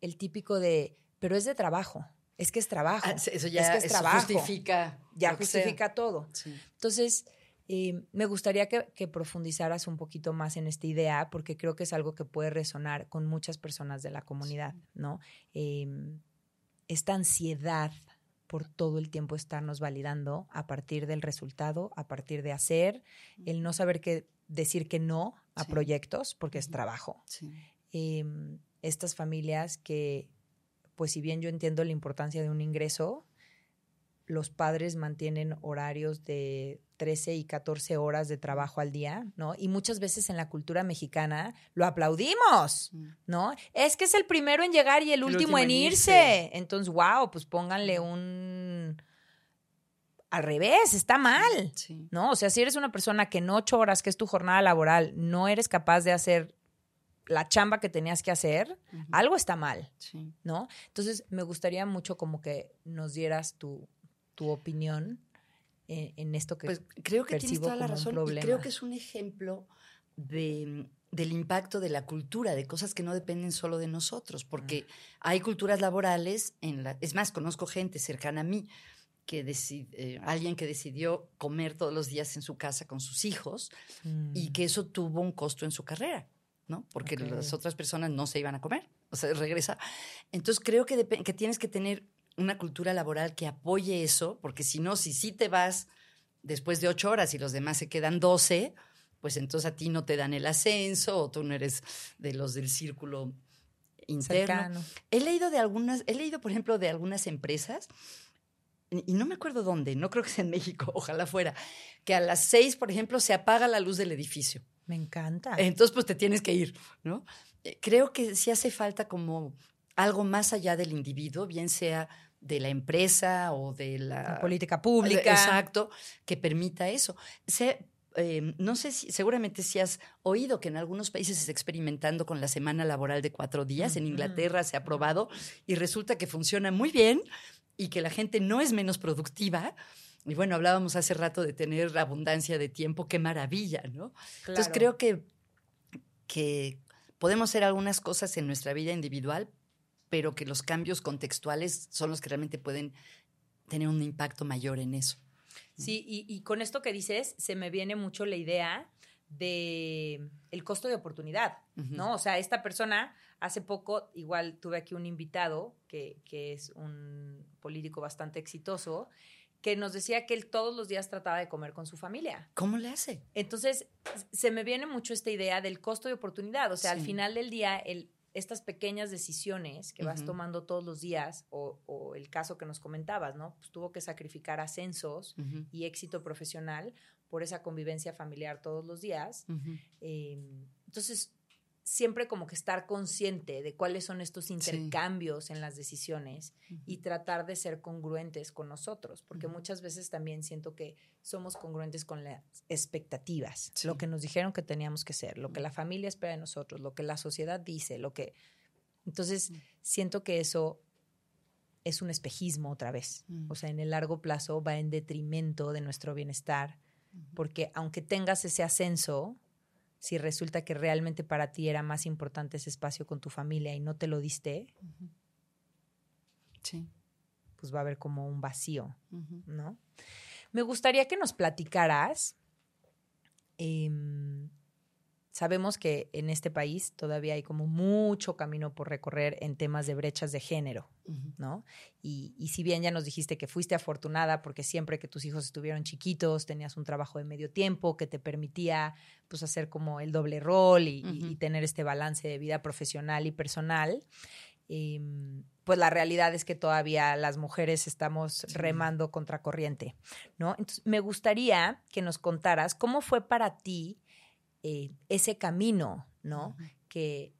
el típico de, pero es de trabajo. Es que es trabajo. Ah, eso ya es que es justifica. Ya justifica todo. Entonces, eh, me gustaría que, profundizaras un poquito más en esta idea, porque creo que es algo que puede resonar con muchas personas de la comunidad, ¿no? Em, esta ansiedad por todo el tiempo estarnos validando a partir del resultado, a partir de hacer, el no saber qué decir que no a proyectos, porque es trabajo. Em, estas familias que, pues si bien yo entiendo la importancia de un ingreso, los padres mantienen horarios de 13 y 14 horas de trabajo al día, ¿no? Y muchas veces en la cultura mexicana lo aplaudimos, mm. ¿no? Es que es el primero en llegar y el, último, en irse. Entonces, wow, pues pónganle un... Al revés, está mal, ¿no? O sea, si eres una persona que en ocho horas, que es tu jornada laboral, no eres capaz de hacer la chamba que tenías que hacer, algo está mal, ¿no? Entonces, me gustaría mucho como que nos dieras tu, tu opinión en, esto que pues creo que tienes toda la razón y creo que es un ejemplo de, del impacto de la cultura, de cosas que no dependen solo de nosotros, porque hay culturas laborales, en la, es más, conozco gente cercana a mí, que eh, alguien que decidió comer todos los días en su casa con sus hijos y mm. que eso tuvo un costo en su carrera, ¿no? Porque las otras personas no se iban a comer, o sea, regresa. Entonces creo que, que tienes que tener una cultura laboral que apoye eso, porque si no, si sí te vas después de ocho horas y los demás se quedan doce, pues entonces a ti no te dan el ascenso o tú no eres de los del círculo interno. He leído de algunas, he leído, por ejemplo, de algunas empresas, y no me acuerdo dónde, no creo que sea en México, ojalá fuera, que a las seis, por ejemplo, se apaga la luz del edificio. Me encanta. Entonces, pues te tienes que ir, ¿no? Eh, creo que sí hace falta como algo más allá del individuo, bien sea de la empresa o de la, política pública. Exacto, que permita eso. Em, no sé si, seguramente si has oído que en algunos países se está experimentando con la semana laboral de cuatro días. En Inglaterra se ha probado y resulta que funciona muy bien y que la gente no es menos productiva. Y bueno, hablábamos hace rato de tener abundancia de tiempo, qué maravilla, ¿no? Entonces creo que, que podemos hacer algunas cosas en nuestra vida individual, pero que los cambios contextuales son los que realmente pueden tener un impacto mayor en eso. Sí, y, con esto que dices, se me viene mucho la idea de el costo de oportunidad, ¿no? O sea, esta persona, hace poco, igual tuve aquí un invitado que, que es un político bastante exitoso, que nos decía que él todos los días trataba de comer con su familia. ¿Cómo le hace? Entonces, se me viene mucho esta idea del costo de oportunidad. O sea, al final del día, el, estas pequeñas decisiones que vas tomando todos los días, o, el caso que nos comentabas, ¿no? Pues tuvo que sacrificar ascensos y éxito profesional por esa convivencia familiar todos los días. Em, entonces, siempre como que estar consciente de cuáles son estos intercambios en las decisiones y tratar de ser congruentes con nosotros, porque muchas veces también siento que somos congruentes con las expectativas, lo que nos dijeron que teníamos que ser, lo que la familia espera de nosotros, lo que la sociedad dice, lo que... Entonces, siento que eso es un espejismo otra vez, o sea, en el largo plazo va en detrimento de nuestro bienestar, porque aunque tengas ese ascenso, si resulta que realmente para ti era más importante ese espacio con tu familia y no te lo diste, sí. pues va a haber como un vacío, ¿no? Me gustaría que nos platicaras em, Sabemos que en este país todavía hay como mucho camino por recorrer en temas de brechas de género, ¿no? Y, si bien ya nos dijiste que fuiste afortunada porque siempre que tus hijos estuvieron chiquitos tenías un trabajo de medio tiempo que te permitía pues hacer como el doble rol y, tener este balance de vida profesional y personal, em, pues la realidad es que todavía las mujeres estamos remando contracorriente, ¿no? Entonces, me gustaría que nos contaras cómo fue para ti eh, ese camino, ¿no? que,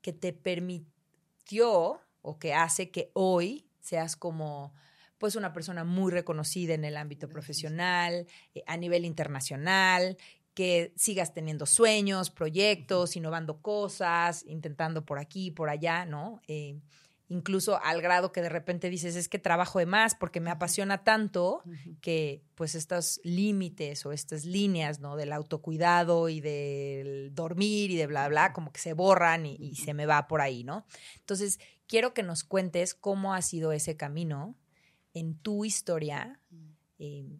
que te permitió o que hace que hoy seas como pues una persona muy reconocida en el ámbito profesional, eh, a nivel internacional, que sigas teniendo sueños, proyectos, innovando cosas, intentando por aquí, por allá, ¿no? Eh, incluso al grado que de repente dices, es que trabajo de más porque me apasiona tanto que pues estos límites o estas líneas, ¿no? Del autocuidado y del dormir y de bla, bla, como que se borran y, se me va por ahí, ¿no? Entonces, quiero que nos cuentes cómo ha sido ese camino en tu historia, eh,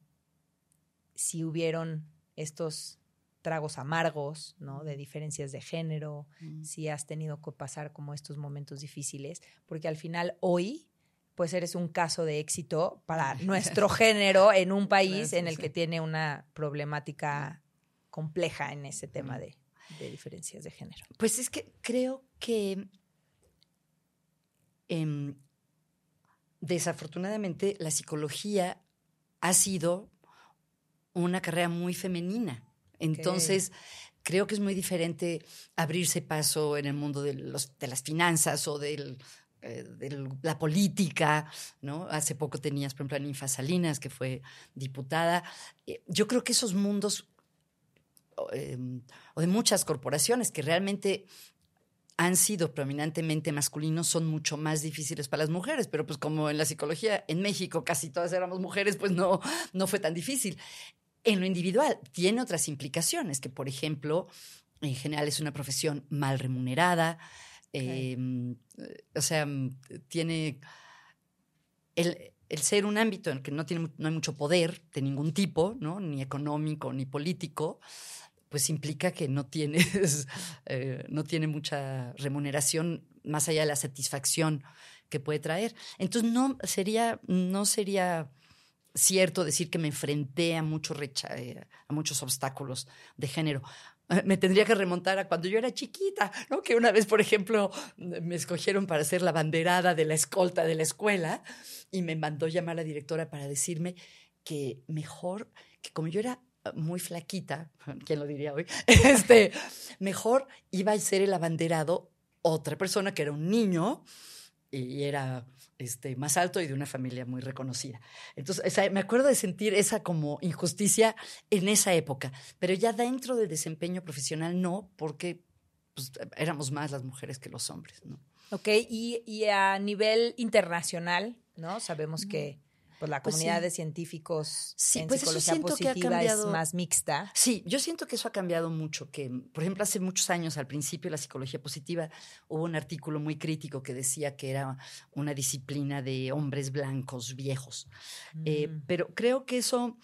si hubieron estos tragos amargos, ¿no? De diferencias de género, si has tenido que pasar como estos momentos difíciles, porque al final hoy, pues eres un caso de éxito para nuestro género en un país en el que tiene una problemática compleja en ese tema de, diferencias de género. Pues es que creo que em, desafortunadamente la psicología ha sido una carrera muy femenina. Entonces, creo que es muy diferente abrirse paso en el mundo de, los, de las finanzas o del, eh, de la política, ¿no? Hace poco tenías, por ejemplo, a Ninfa Salinas, que fue diputada. Eh, yo creo que esos mundos, em, o de muchas corporaciones que realmente han sido prominentemente masculinos son mucho más difíciles para las mujeres, pero pues como en la psicología en México casi todas éramos mujeres, pues no, no fue tan difícil. En lo individual tiene otras implicaciones, que por ejemplo, en general es una profesión mal remunerada, em, o sea, tiene el, ser un ámbito en el que no, tiene, no hay mucho poder de ningún tipo, ¿no? ni económico ni político, pues implica que no tienes, eh, no tiene mucha remuneración más allá de la satisfacción que puede traer. Entonces no sería, no sería cierto decir que me enfrenté a, mucho eh, a muchos obstáculos de género. Me tendría que remontar a cuando yo era chiquita, ¿no? Que una vez, por ejemplo, me escogieron para ser la banderada de la escolta de la escuela y me mandó llamar la directora para decirme que mejor, que como yo era muy flaquita, ¿quién lo diría hoy? Este, mejor iba a ser el abanderado otra persona que era un niño y era este, más alto y de una familia muy reconocida. Entonces, me acuerdo de sentir esa como injusticia en esa época, pero ya dentro del desempeño profesional no, porque pues, éramos más las mujeres que los hombres, ¿no? Ok, y, y a nivel internacional, ¿no? Sabemos que pues la pues comunidad de científicos sí, en pues psicología positiva es más mixta. Sí, yo siento que eso ha cambiado mucho. Que, por ejemplo, hace muchos años, al principio de la psicología positiva, hubo un artículo muy crítico que decía que era una disciplina de hombres blancos viejos. Eh, mm. pero creo que eso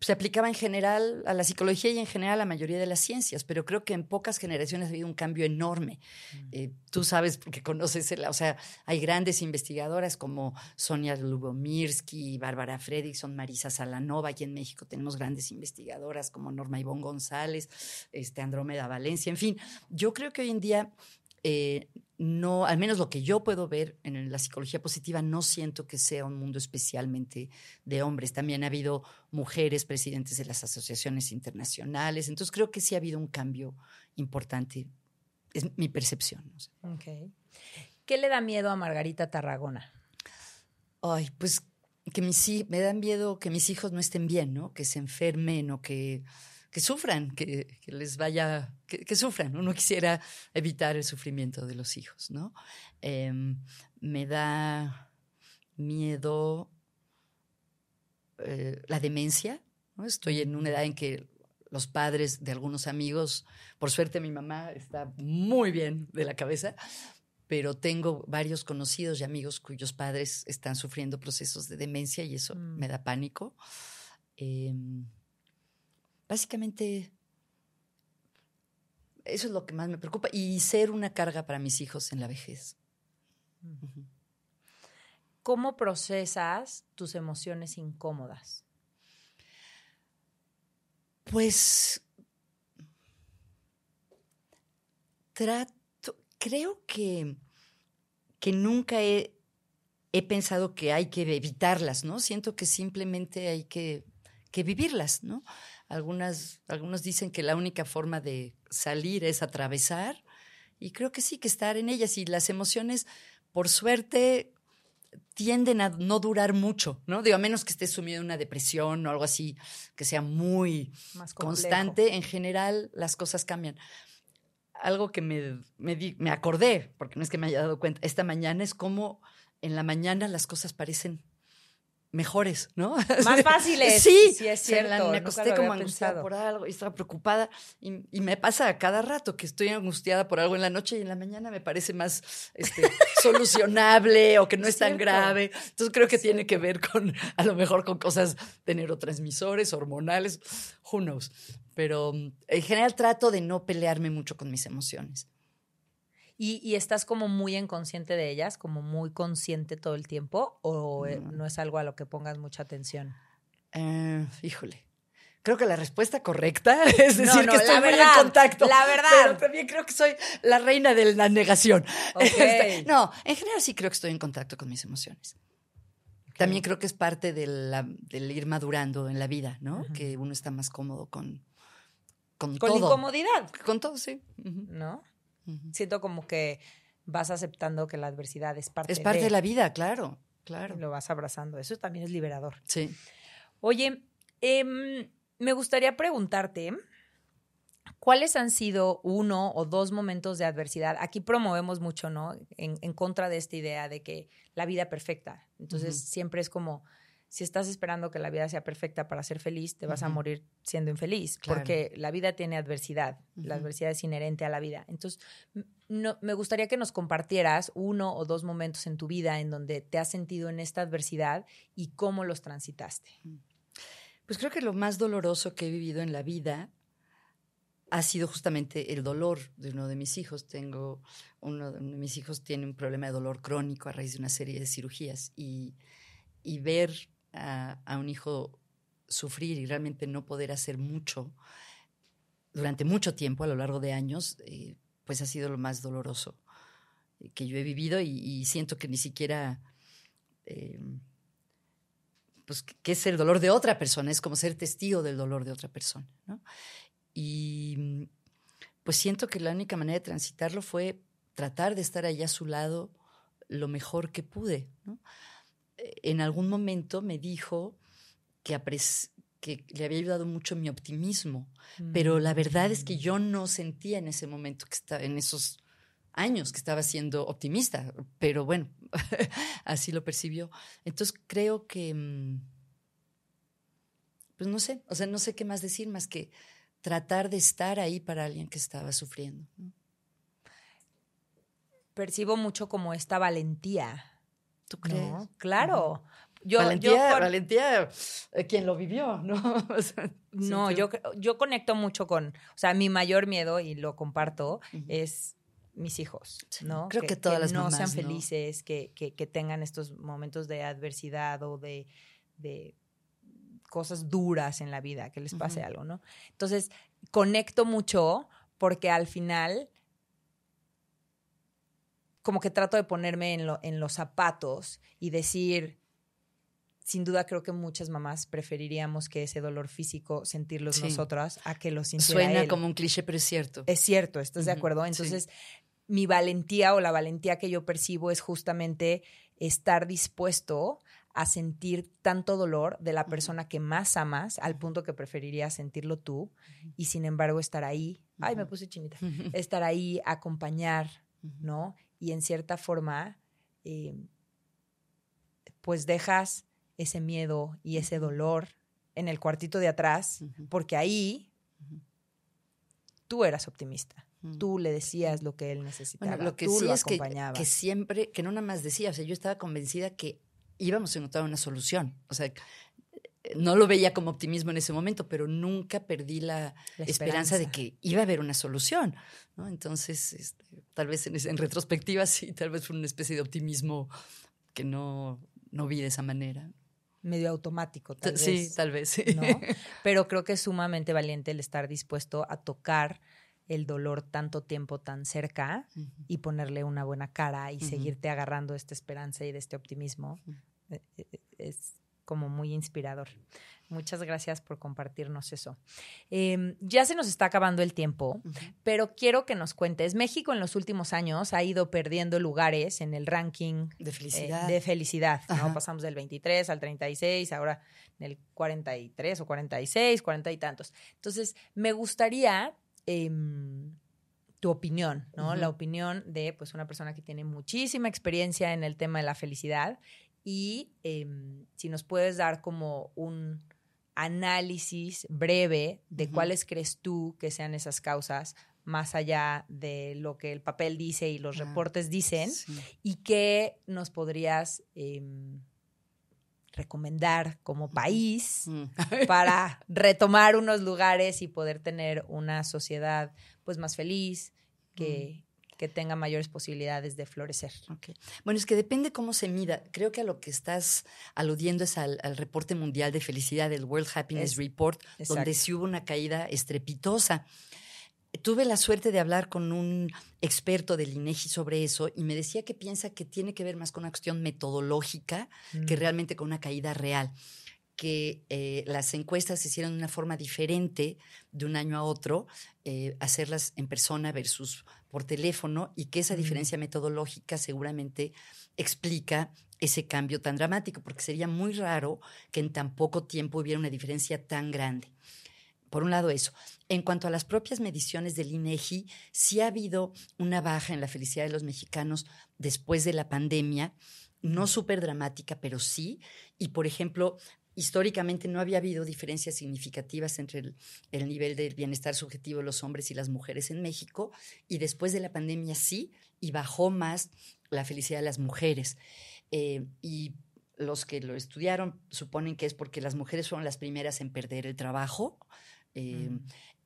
se aplicaba en general a la psicología y en general a la mayoría de las ciencias, pero creo que en pocas generaciones ha habido un cambio enorme. Mm. Eh, tú sabes, porque conoces, o sea, hay grandes investigadoras como Sonia Lubomirsky, Bárbara Fredrickson, Marisa Salanova, aquí en México tenemos grandes investigadoras como Norma Ivonne González, este, Andrómeda Valencia, en fin, yo creo que hoy en día eh, no, al menos lo que yo puedo ver en la psicología positiva, no siento que sea un mundo especialmente de hombres. También ha habido mujeres presidentes de las asociaciones internacionales, entonces creo que sí ha habido un cambio importante. Es mi percepción. ¿Qué le da miedo a Margarita Tarragona? Ay, pues que mis, me da miedo que mis hijos no estén bien, ¿no? Que se enfermen o que que sufran, que, les vaya, que, sufran. Uno quisiera evitar el sufrimiento de los hijos, ¿no? Em, me da miedo eh, la demencia, ¿no? Estoy en una edad en que los padres de algunos amigos, por suerte mi mamá está muy bien de la cabeza, pero tengo varios conocidos y amigos cuyos padres están sufriendo procesos de demencia y eso mm. me da pánico. Em, Básicamente, eso es lo que más me preocupa y ser una carga para mis hijos en la vejez. ¿Cómo procesas tus emociones incómodas? Pues trato, creo que, que nunca he, he, pensado que hay que evitarlas, ¿no? Siento que simplemente hay que, que vivirlas, ¿no? Algunas, algunos dicen que la única forma de salir es atravesar y creo que sí, que estar en ellas y las emociones, por suerte, tienden a no durar mucho, ¿no? Digo, a menos que estés sumido en una depresión o algo así, que sea muy constante, en general las cosas cambian. Algo que me, me, me acordé, porque no es que me haya dado cuenta, esta mañana es como en la mañana las cosas parecen mejores, ¿no? Más fáciles. Sí, sí es cierto. me acosté como angustiada por algo y estaba preocupada y, me pasa a cada rato que estoy angustiada por algo en la noche y en la mañana me parece más este, solucionable o que no es, tan grave. Entonces creo que tiene que ver con, a lo mejor con cosas de neurotransmisores, hormonales, who knows. Pero en general trato de no pelearme mucho con mis emociones. ¿Y, estás como muy inconsciente de ellas, como muy consciente todo el tiempo? ¿O eh, no, es algo a lo que pongas mucha atención? Eh, híjole. Creo que la respuesta correcta es decir que estoy muy en contacto. La verdad. Pero también creo que soy la reina de la negación. Este, no, en general sí creo que estoy en contacto con mis emociones. También creo que es parte de del ir madurando en la vida, ¿no? Que uno está más cómodo con, con, con incomodidad. Con todo, sí. ¿No? Siento como que vas aceptando que la adversidad es parte Es parte de, la vida, claro, claro. Lo vas abrazando. Eso también es liberador. Sí. Oye, em, me gustaría preguntarte, ¿cuáles han sido uno o dos momentos de adversidad? Aquí promovemos mucho, ¿no? En, contra de esta idea de que la vida perfecta. Entonces, siempre es como si estás esperando que la vida sea perfecta para ser feliz, te vas a morir siendo infeliz, porque la vida tiene adversidad, la adversidad es inherente a la vida. Entonces, no, me gustaría que nos compartieras uno o dos momentos en tu vida en donde te has sentido en esta adversidad y cómo los transitaste. Mm. Pues creo que lo más doloroso que he vivido en la vida ha sido justamente el dolor de uno de mis hijos. Tengo uno de mis hijos tiene un problema de dolor crónico a raíz de una serie de cirugías y, y ver a, un hijo sufrir y realmente no poder hacer mucho durante mucho tiempo, a lo largo de años, eh, pues ha sido lo más doloroso que yo he vivido y, siento que ni siquiera, eh, pues que es el dolor de otra persona, es como ser testigo del dolor de otra persona, Y pues siento que la única manera de transitarlo fue tratar de estar allá a su lado lo mejor que pude, ¿no? En algún momento me dijo que, le había ayudado mucho mi optimismo, pero la verdad es que yo no sentía en ese momento, que estaba, en esos años que estaba siendo optimista, pero bueno, así lo percibió. Entonces creo que, mm, pues no sé, o sea, no sé qué más decir más que tratar de estar ahí para alguien que estaba sufriendo. Percibo mucho como esta valentía ¿Tú crees? claro. Yo, valentía, valentía eh, quien lo vivió, ¿no? no, yo, yo conecto mucho con, o sea, mi mayor miedo, y lo comparto, es mis hijos, ¿no? Creo que, todas las no sean felices, que, que, tengan estos momentos de adversidad o de, de, cosas duras en la vida, que les pase algo, ¿no? Entonces, conecto mucho porque al final como que trato de ponerme en, en los zapatos y decir, sin duda creo que muchas mamás preferiríamos que ese dolor físico sentirlos nosotras a que lo sintiera Suena como un cliché, pero es cierto. Es cierto, ¿estás de acuerdo? Entonces, mi valentía o la valentía que yo percibo es justamente estar dispuesto a sentir tanto dolor de la persona que más amas al punto que preferirías sentirlo tú y sin embargo estar ahí, ay, me puse chinita, estar ahí, acompañar, ¿no? Y en cierta forma, eh, pues dejas ese miedo y ese dolor en el cuartito de atrás, porque ahí tú eras optimista. Tú le decías lo que él necesitaba. lo que sí es que, que, siempre, que no nada más decía, o sea, yo estaba convencida que íbamos a encontrar una solución. O sea, no lo veía como optimismo en ese momento, pero nunca perdí la, esperanza. de que iba a haber una solución. ¿no? Entonces, este, tal vez en, retrospectiva sí, tal vez fue una especie de optimismo que no, no vi de esa manera. Medio automático, tal vez. Sí, tal vez. Sí. Pero creo que es sumamente valiente el estar dispuesto a tocar el dolor tanto tiempo tan cerca y ponerle una buena cara y seguirte agarrando de esta esperanza y de este optimismo. E, e, e, es, como muy inspirador. Muchas gracias por compartirnos eso. Em, ya se nos está acabando el tiempo, pero quiero que nos cuentes. México en los últimos años ha ido perdiendo lugares en el ranking de felicidad. de felicidad ¿no? Pasamos del 23 al 36, ahora en el 43 o 46, 40 y tantos. Entonces, me gustaría em, tu opinión, ¿no? La opinión de pues una persona que tiene muchísima experiencia en el tema de la felicidad y em, si nos puedes dar como un análisis breve de cuáles crees tú que sean esas causas más allá de lo que el papel dice y los reportes dicen y qué nos podrías em, recomendar como país mm. para retomar unos lugares y poder tener una sociedad pues más feliz que, que tenga mayores posibilidades de florecer. Bueno, es que depende cómo se mida. Creo que a lo que estás aludiendo es al, reporte mundial de felicidad, el World Happiness Report, donde sí hubo una caída estrepitosa. Tuve la suerte de hablar con un experto del INEGI sobre eso y me decía que piensa que tiene que ver más con una cuestión metodológica que mm. realmente con una caída real que eh, las encuestas se hicieron de una forma diferente de un año a otro, eh, hacerlas en persona versus por teléfono, y que esa diferencia metodológica seguramente explica ese cambio tan dramático, porque sería muy raro que en tan poco tiempo hubiera una diferencia tan grande. Por un lado eso. En cuanto a las propias mediciones del INEGI, sí ha habido una baja en la felicidad de los mexicanos después de la pandemia, no súper dramática, pero sí. Y, por ejemplo, históricamente no había habido diferencias significativas entre el, nivel del bienestar subjetivo de los hombres y las mujeres en México, y después de la pandemia sí, y bajó más la felicidad de las mujeres. Eh, y los que lo estudiaron suponen que es porque las mujeres fueron las primeras en perder el trabajo. Eh, mm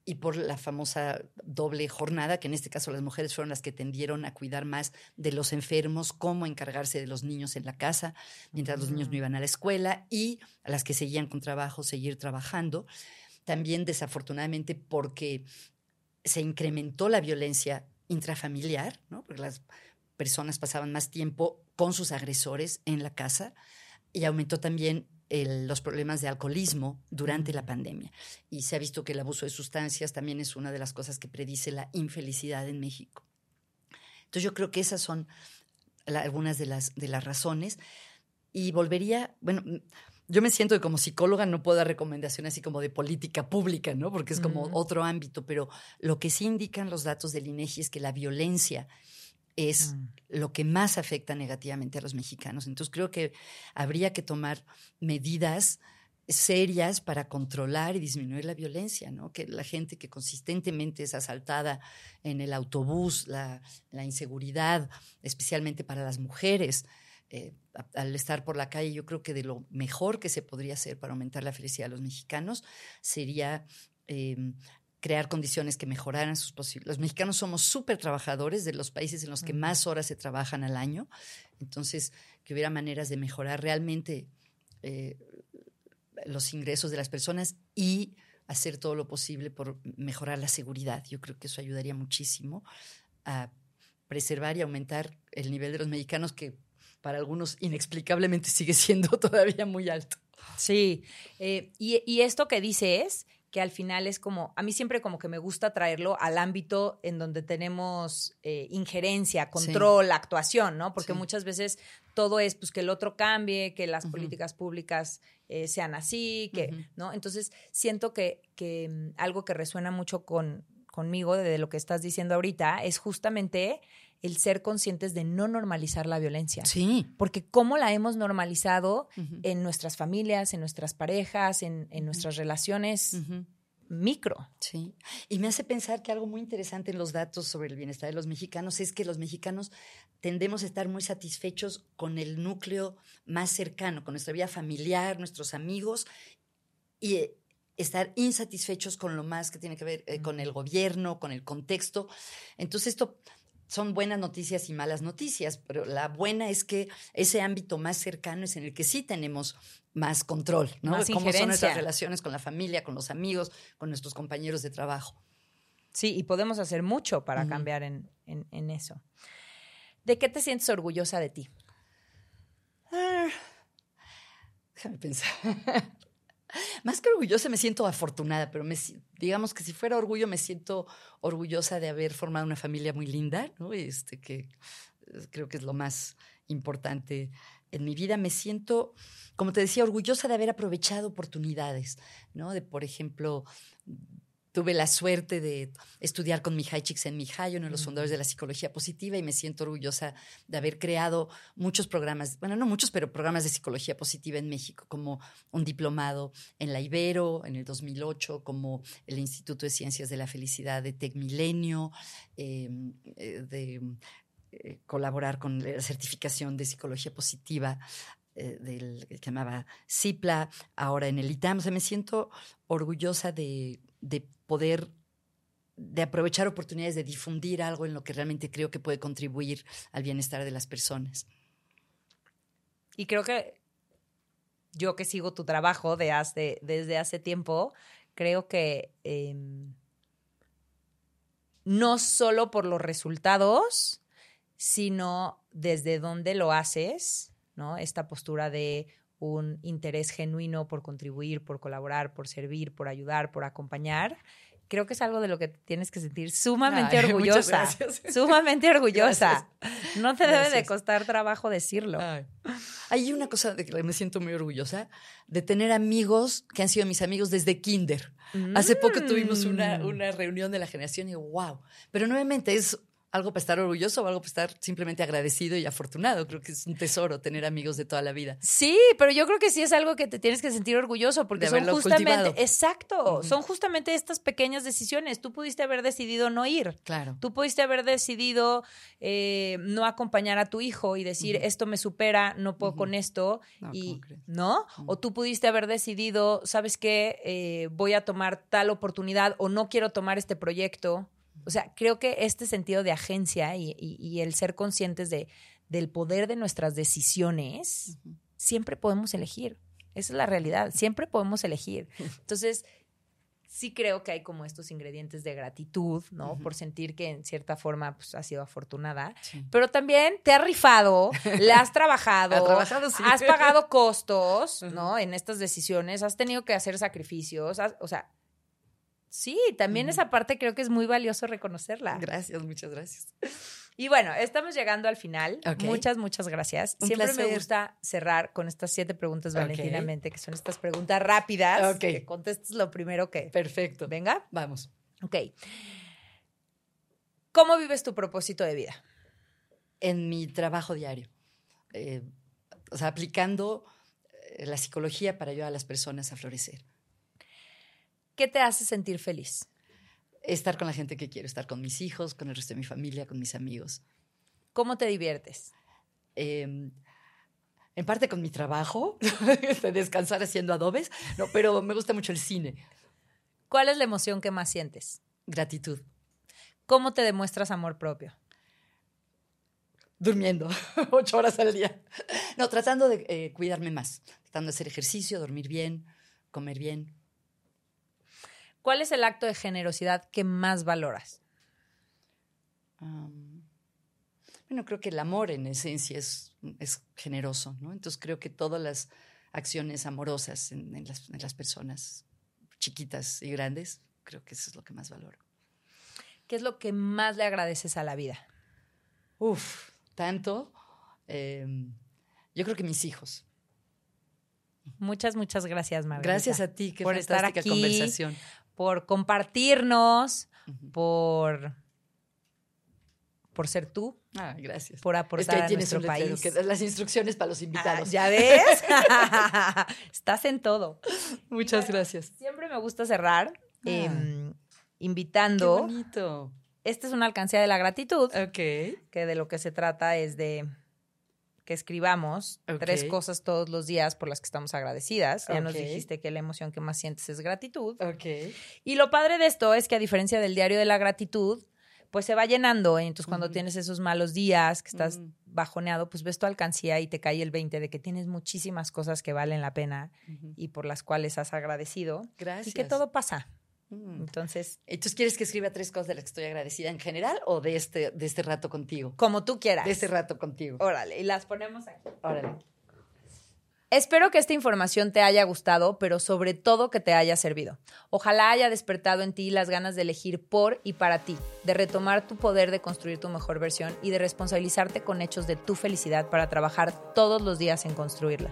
y por la famosa doble jornada, que en este caso las mujeres fueron las que tendieron a cuidar más de los enfermos, cómo encargarse de los niños en la casa, mientras los niños no iban a la escuela, y a las que seguían con trabajo, seguir trabajando. También desafortunadamente porque se incrementó la violencia intrafamiliar, ¿no? porque las personas pasaban más tiempo con sus agresores en la casa, y aumentó también los problemas de alcoholismo durante la pandemia. Y se ha visto que el abuso de sustancias también es una de las cosas que predice la infelicidad en México. Entonces yo creo que esas son algunas de las, de las razones. Y volvería, bueno, yo me siento que como psicóloga no puedo dar recomendaciones así como de política pública, ¿no? Porque es como otro ámbito, pero lo que sí indican los datos del INEGI es que la violencia es mm. lo que más afecta negativamente a los mexicanos. Entonces creo que habría que tomar medidas serias para controlar y disminuir la violencia, ¿no? Que la gente que consistentemente es asaltada en el autobús, la, inseguridad, especialmente para las mujeres, eh, al estar por la calle, yo creo que de lo mejor que se podría hacer para aumentar la felicidad de los mexicanos sería em, crear condiciones que mejoraran sus posibilidades. Los mexicanos somos súper trabajadores, de los países en los que más horas se trabajan al año, entonces que hubiera maneras de mejorar realmente eh, los ingresos de las personas y hacer todo lo posible por mejorar la seguridad. Yo creo que eso ayudaría muchísimo a preservar y aumentar el nivel de los mexicanos que para algunos inexplicablemente sigue siendo todavía muy alto. Sí, eh, y, esto que dice es que al final es como, a mí siempre como que me gusta traerlo al ámbito en donde tenemos eh, injerencia, control, actuación, ¿no? Porque muchas veces todo es pues que el otro cambie, que las políticas públicas eh, sean así, que, ¿no? Entonces siento que, que mm, algo que resuena mucho con, conmigo de lo que estás diciendo ahorita es justamente el ser conscientes de no normalizar la violencia. Sí. Porque cómo la hemos normalizado en nuestras familias, en nuestras parejas, en, nuestras relaciones micro. Sí. Y me hace pensar que algo muy interesante en los datos sobre el bienestar de los mexicanos es que los mexicanos tendemos a estar muy satisfechos con el núcleo más cercano, con nuestra vida familiar, nuestros amigos, y eh, estar insatisfechos con lo más que tiene que ver eh, con el gobierno, con el contexto. Entonces esto son buenas noticias y malas noticias, pero la buena es que ese ámbito más cercano es en el que sí tenemos más control, ¿no? Más Cómo son nuestras relaciones con la familia, con los amigos, con nuestros compañeros de trabajo. Sí, y podemos hacer mucho para cambiar en, eso. ¿De qué te sientes orgullosa de ti? Ah, déjame pensar. Más que orgullosa, me siento afortunada, pero me, digamos que si fuera orgullo, me siento orgullosa de haber formado una familia muy linda, ¿no? Este, que creo que es lo más importante en mi vida. Me siento, como te decía, orgullosa de haber aprovechado oportunidades, ¿no? De, por ejemplo, tuve la suerte de estudiar con Mihai Csikszentmihalyi, uno de los fundadores de la psicología positiva, y me siento orgullosa de haber creado muchos programas, bueno, no muchos, pero programas de psicología positiva en México, como un diplomado en la Ibero en el 2008, como el Instituto de Ciencias de la Felicidad de Tec Milenio, em, eh, de eh, colaborar con la certificación de psicología positiva eh, del que llamaba CIPLA, ahora en el ITAM. O sea, me siento orgullosa de, de poder de aprovechar oportunidades de difundir algo en lo que realmente creo que puede contribuir al bienestar de las personas. Y creo que yo que sigo tu trabajo de hace, desde hace tiempo, creo que em, no solo por los resultados, sino desde dónde lo haces, ¿no? Esta postura de un interés genuino por contribuir, por colaborar, por servir, por ayudar, por acompañar, creo que es algo de lo que tienes que sentir sumamente orgullosa. Sumamente orgullosa. No te debe de costar trabajo decirlo. Hay una cosa de que me siento muy orgullosa, de tener amigos que han sido mis amigos desde kinder. Hace poco tuvimos una, mm. una reunión de la generación y wow. Pero nuevamente es algo para estar orgulloso o algo para estar simplemente agradecido y afortunado. Creo que es un tesoro tener amigos de toda la vida. Sí, pero yo creo que sí es algo que te tienes que sentir orgulloso porque son justamente, exacto, son justamente estas pequeñas decisiones. Tú pudiste haber decidido no ir. Claro. Tú pudiste haber decidido eh, no acompañar a tu hijo y decir, esto me supera, no puedo con esto. y, ¿No? O tú pudiste haber decidido, ¿sabes qué? Eh, voy a tomar tal oportunidad o no quiero tomar este proyecto o sea, creo que este sentido de agencia y, el ser conscientes de, del poder de nuestras decisiones, siempre podemos elegir. Esa es la realidad, siempre podemos elegir. Entonces, sí creo que hay como estos ingredientes de gratitud, ¿no? Por sentir que en cierta forma pues, has sido afortunada, pero también te has rifado, le has trabajado, has pagado costos, ¿no? En estas decisiones, has tenido que hacer sacrificios, o sea, Sí, también esa parte creo que es muy valioso reconocerla. Gracias, muchas gracias. Y bueno, estamos llegando al final. Muchas, muchas gracias. Siempre me gusta cerrar con estas siete preguntas valentinamente, que son estas preguntas rápidas. Que contestes lo primero que. Perfecto. Venga. Vamos. Ok. ¿Cómo vives tu propósito de vida? En mi trabajo diario. Eh, o sea, aplicando eh, la psicología para ayudar a las personas a florecer. ¿Qué te hace sentir feliz? Estar con la gente que quiero, estar con mis hijos, con el resto de mi familia, con mis amigos. ¿Cómo te diviertes? Em, en parte con mi trabajo, de descansar haciendo adobes, no, pero me gusta mucho el cine. ¿Cuál es la emoción que más sientes? Gratitud. ¿Cómo te demuestras amor propio? Durmiendo ocho horas al día. No, tratando de eh, cuidarme más, tratando de hacer ejercicio, dormir bien, comer bien. ¿Cuál es el acto de generosidad que más valoras? bueno, creo que el amor en esencia es, es, generoso, ¿no? Entonces creo que todas las acciones amorosas en, las, en, las, personas chiquitas y grandes, creo que eso es lo que más valoro. ¿Qué es lo que más le agradeces a la vida? Uf, tanto. Em, yo creo que mis hijos. Muchas, muchas gracias, Margarita. Gracias a ti, qué por estar aquí, conversación. Por compartirnos, por por ser tú. Ah, gracias. Por aportar a nuestro país. Que las instrucciones para los ah, invitados. ¿Ya ves? Estás en todo. Muchas gracias. Siempre me gusta cerrar ah. em, invitando. Qué bonito. Esta es una alcancía de la gratitud. Ok. Que de lo que se trata es de que escribamos tres cosas todos los días por las que estamos agradecidas. Ya nos dijiste que la emoción que más sientes es gratitud. Y lo padre de esto es que a diferencia del diario de la gratitud, pues se va llenando. ¿eh? Entonces, cuando tienes esos malos días, que estás bajoneado, pues ves tu alcancía y te cae el 20 de que tienes muchísimas cosas que valen la pena y por las cuales has agradecido. Gracias. Y que todo pasa. Mm. Entonces. ¿Entonces quieres que escriba tres cosas de las que estoy agradecida en general o de este, de este rato contigo? Como tú quieras. De este rato contigo. Órale, y las ponemos aquí. Órale. Espero que esta información te haya gustado, pero sobre todo que te haya servido. Ojalá haya despertado en ti las ganas de elegir por y para ti, de retomar tu poder de construir tu mejor versión y de responsabilizarte con hechos de tu felicidad para trabajar todos los días en construirla.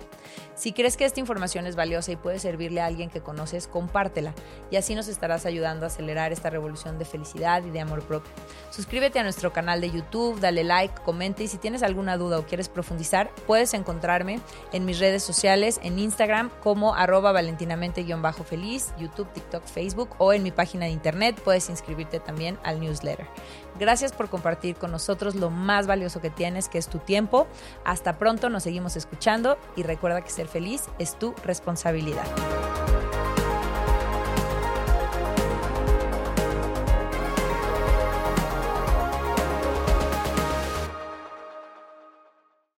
Si crees que esta información es valiosa y puede servirle a alguien que conoces, compártela y así nos estarás ayudando a acelerar esta revolución de felicidad y de amor propio. Suscríbete a nuestro canal de YouTube, dale like, comente y si tienes alguna duda o quieres profundizar, puedes encontrarme en mis redes sociales en Instagram como arroba valentinamente-feliz, YouTube, TikTok, Facebook o en mi página de internet puedes inscribirte también al newsletter. Gracias por compartir con nosotros lo más valioso que tienes, que es tu tiempo. Hasta pronto, nos seguimos escuchando y recuerda que ser feliz es tu responsabilidad.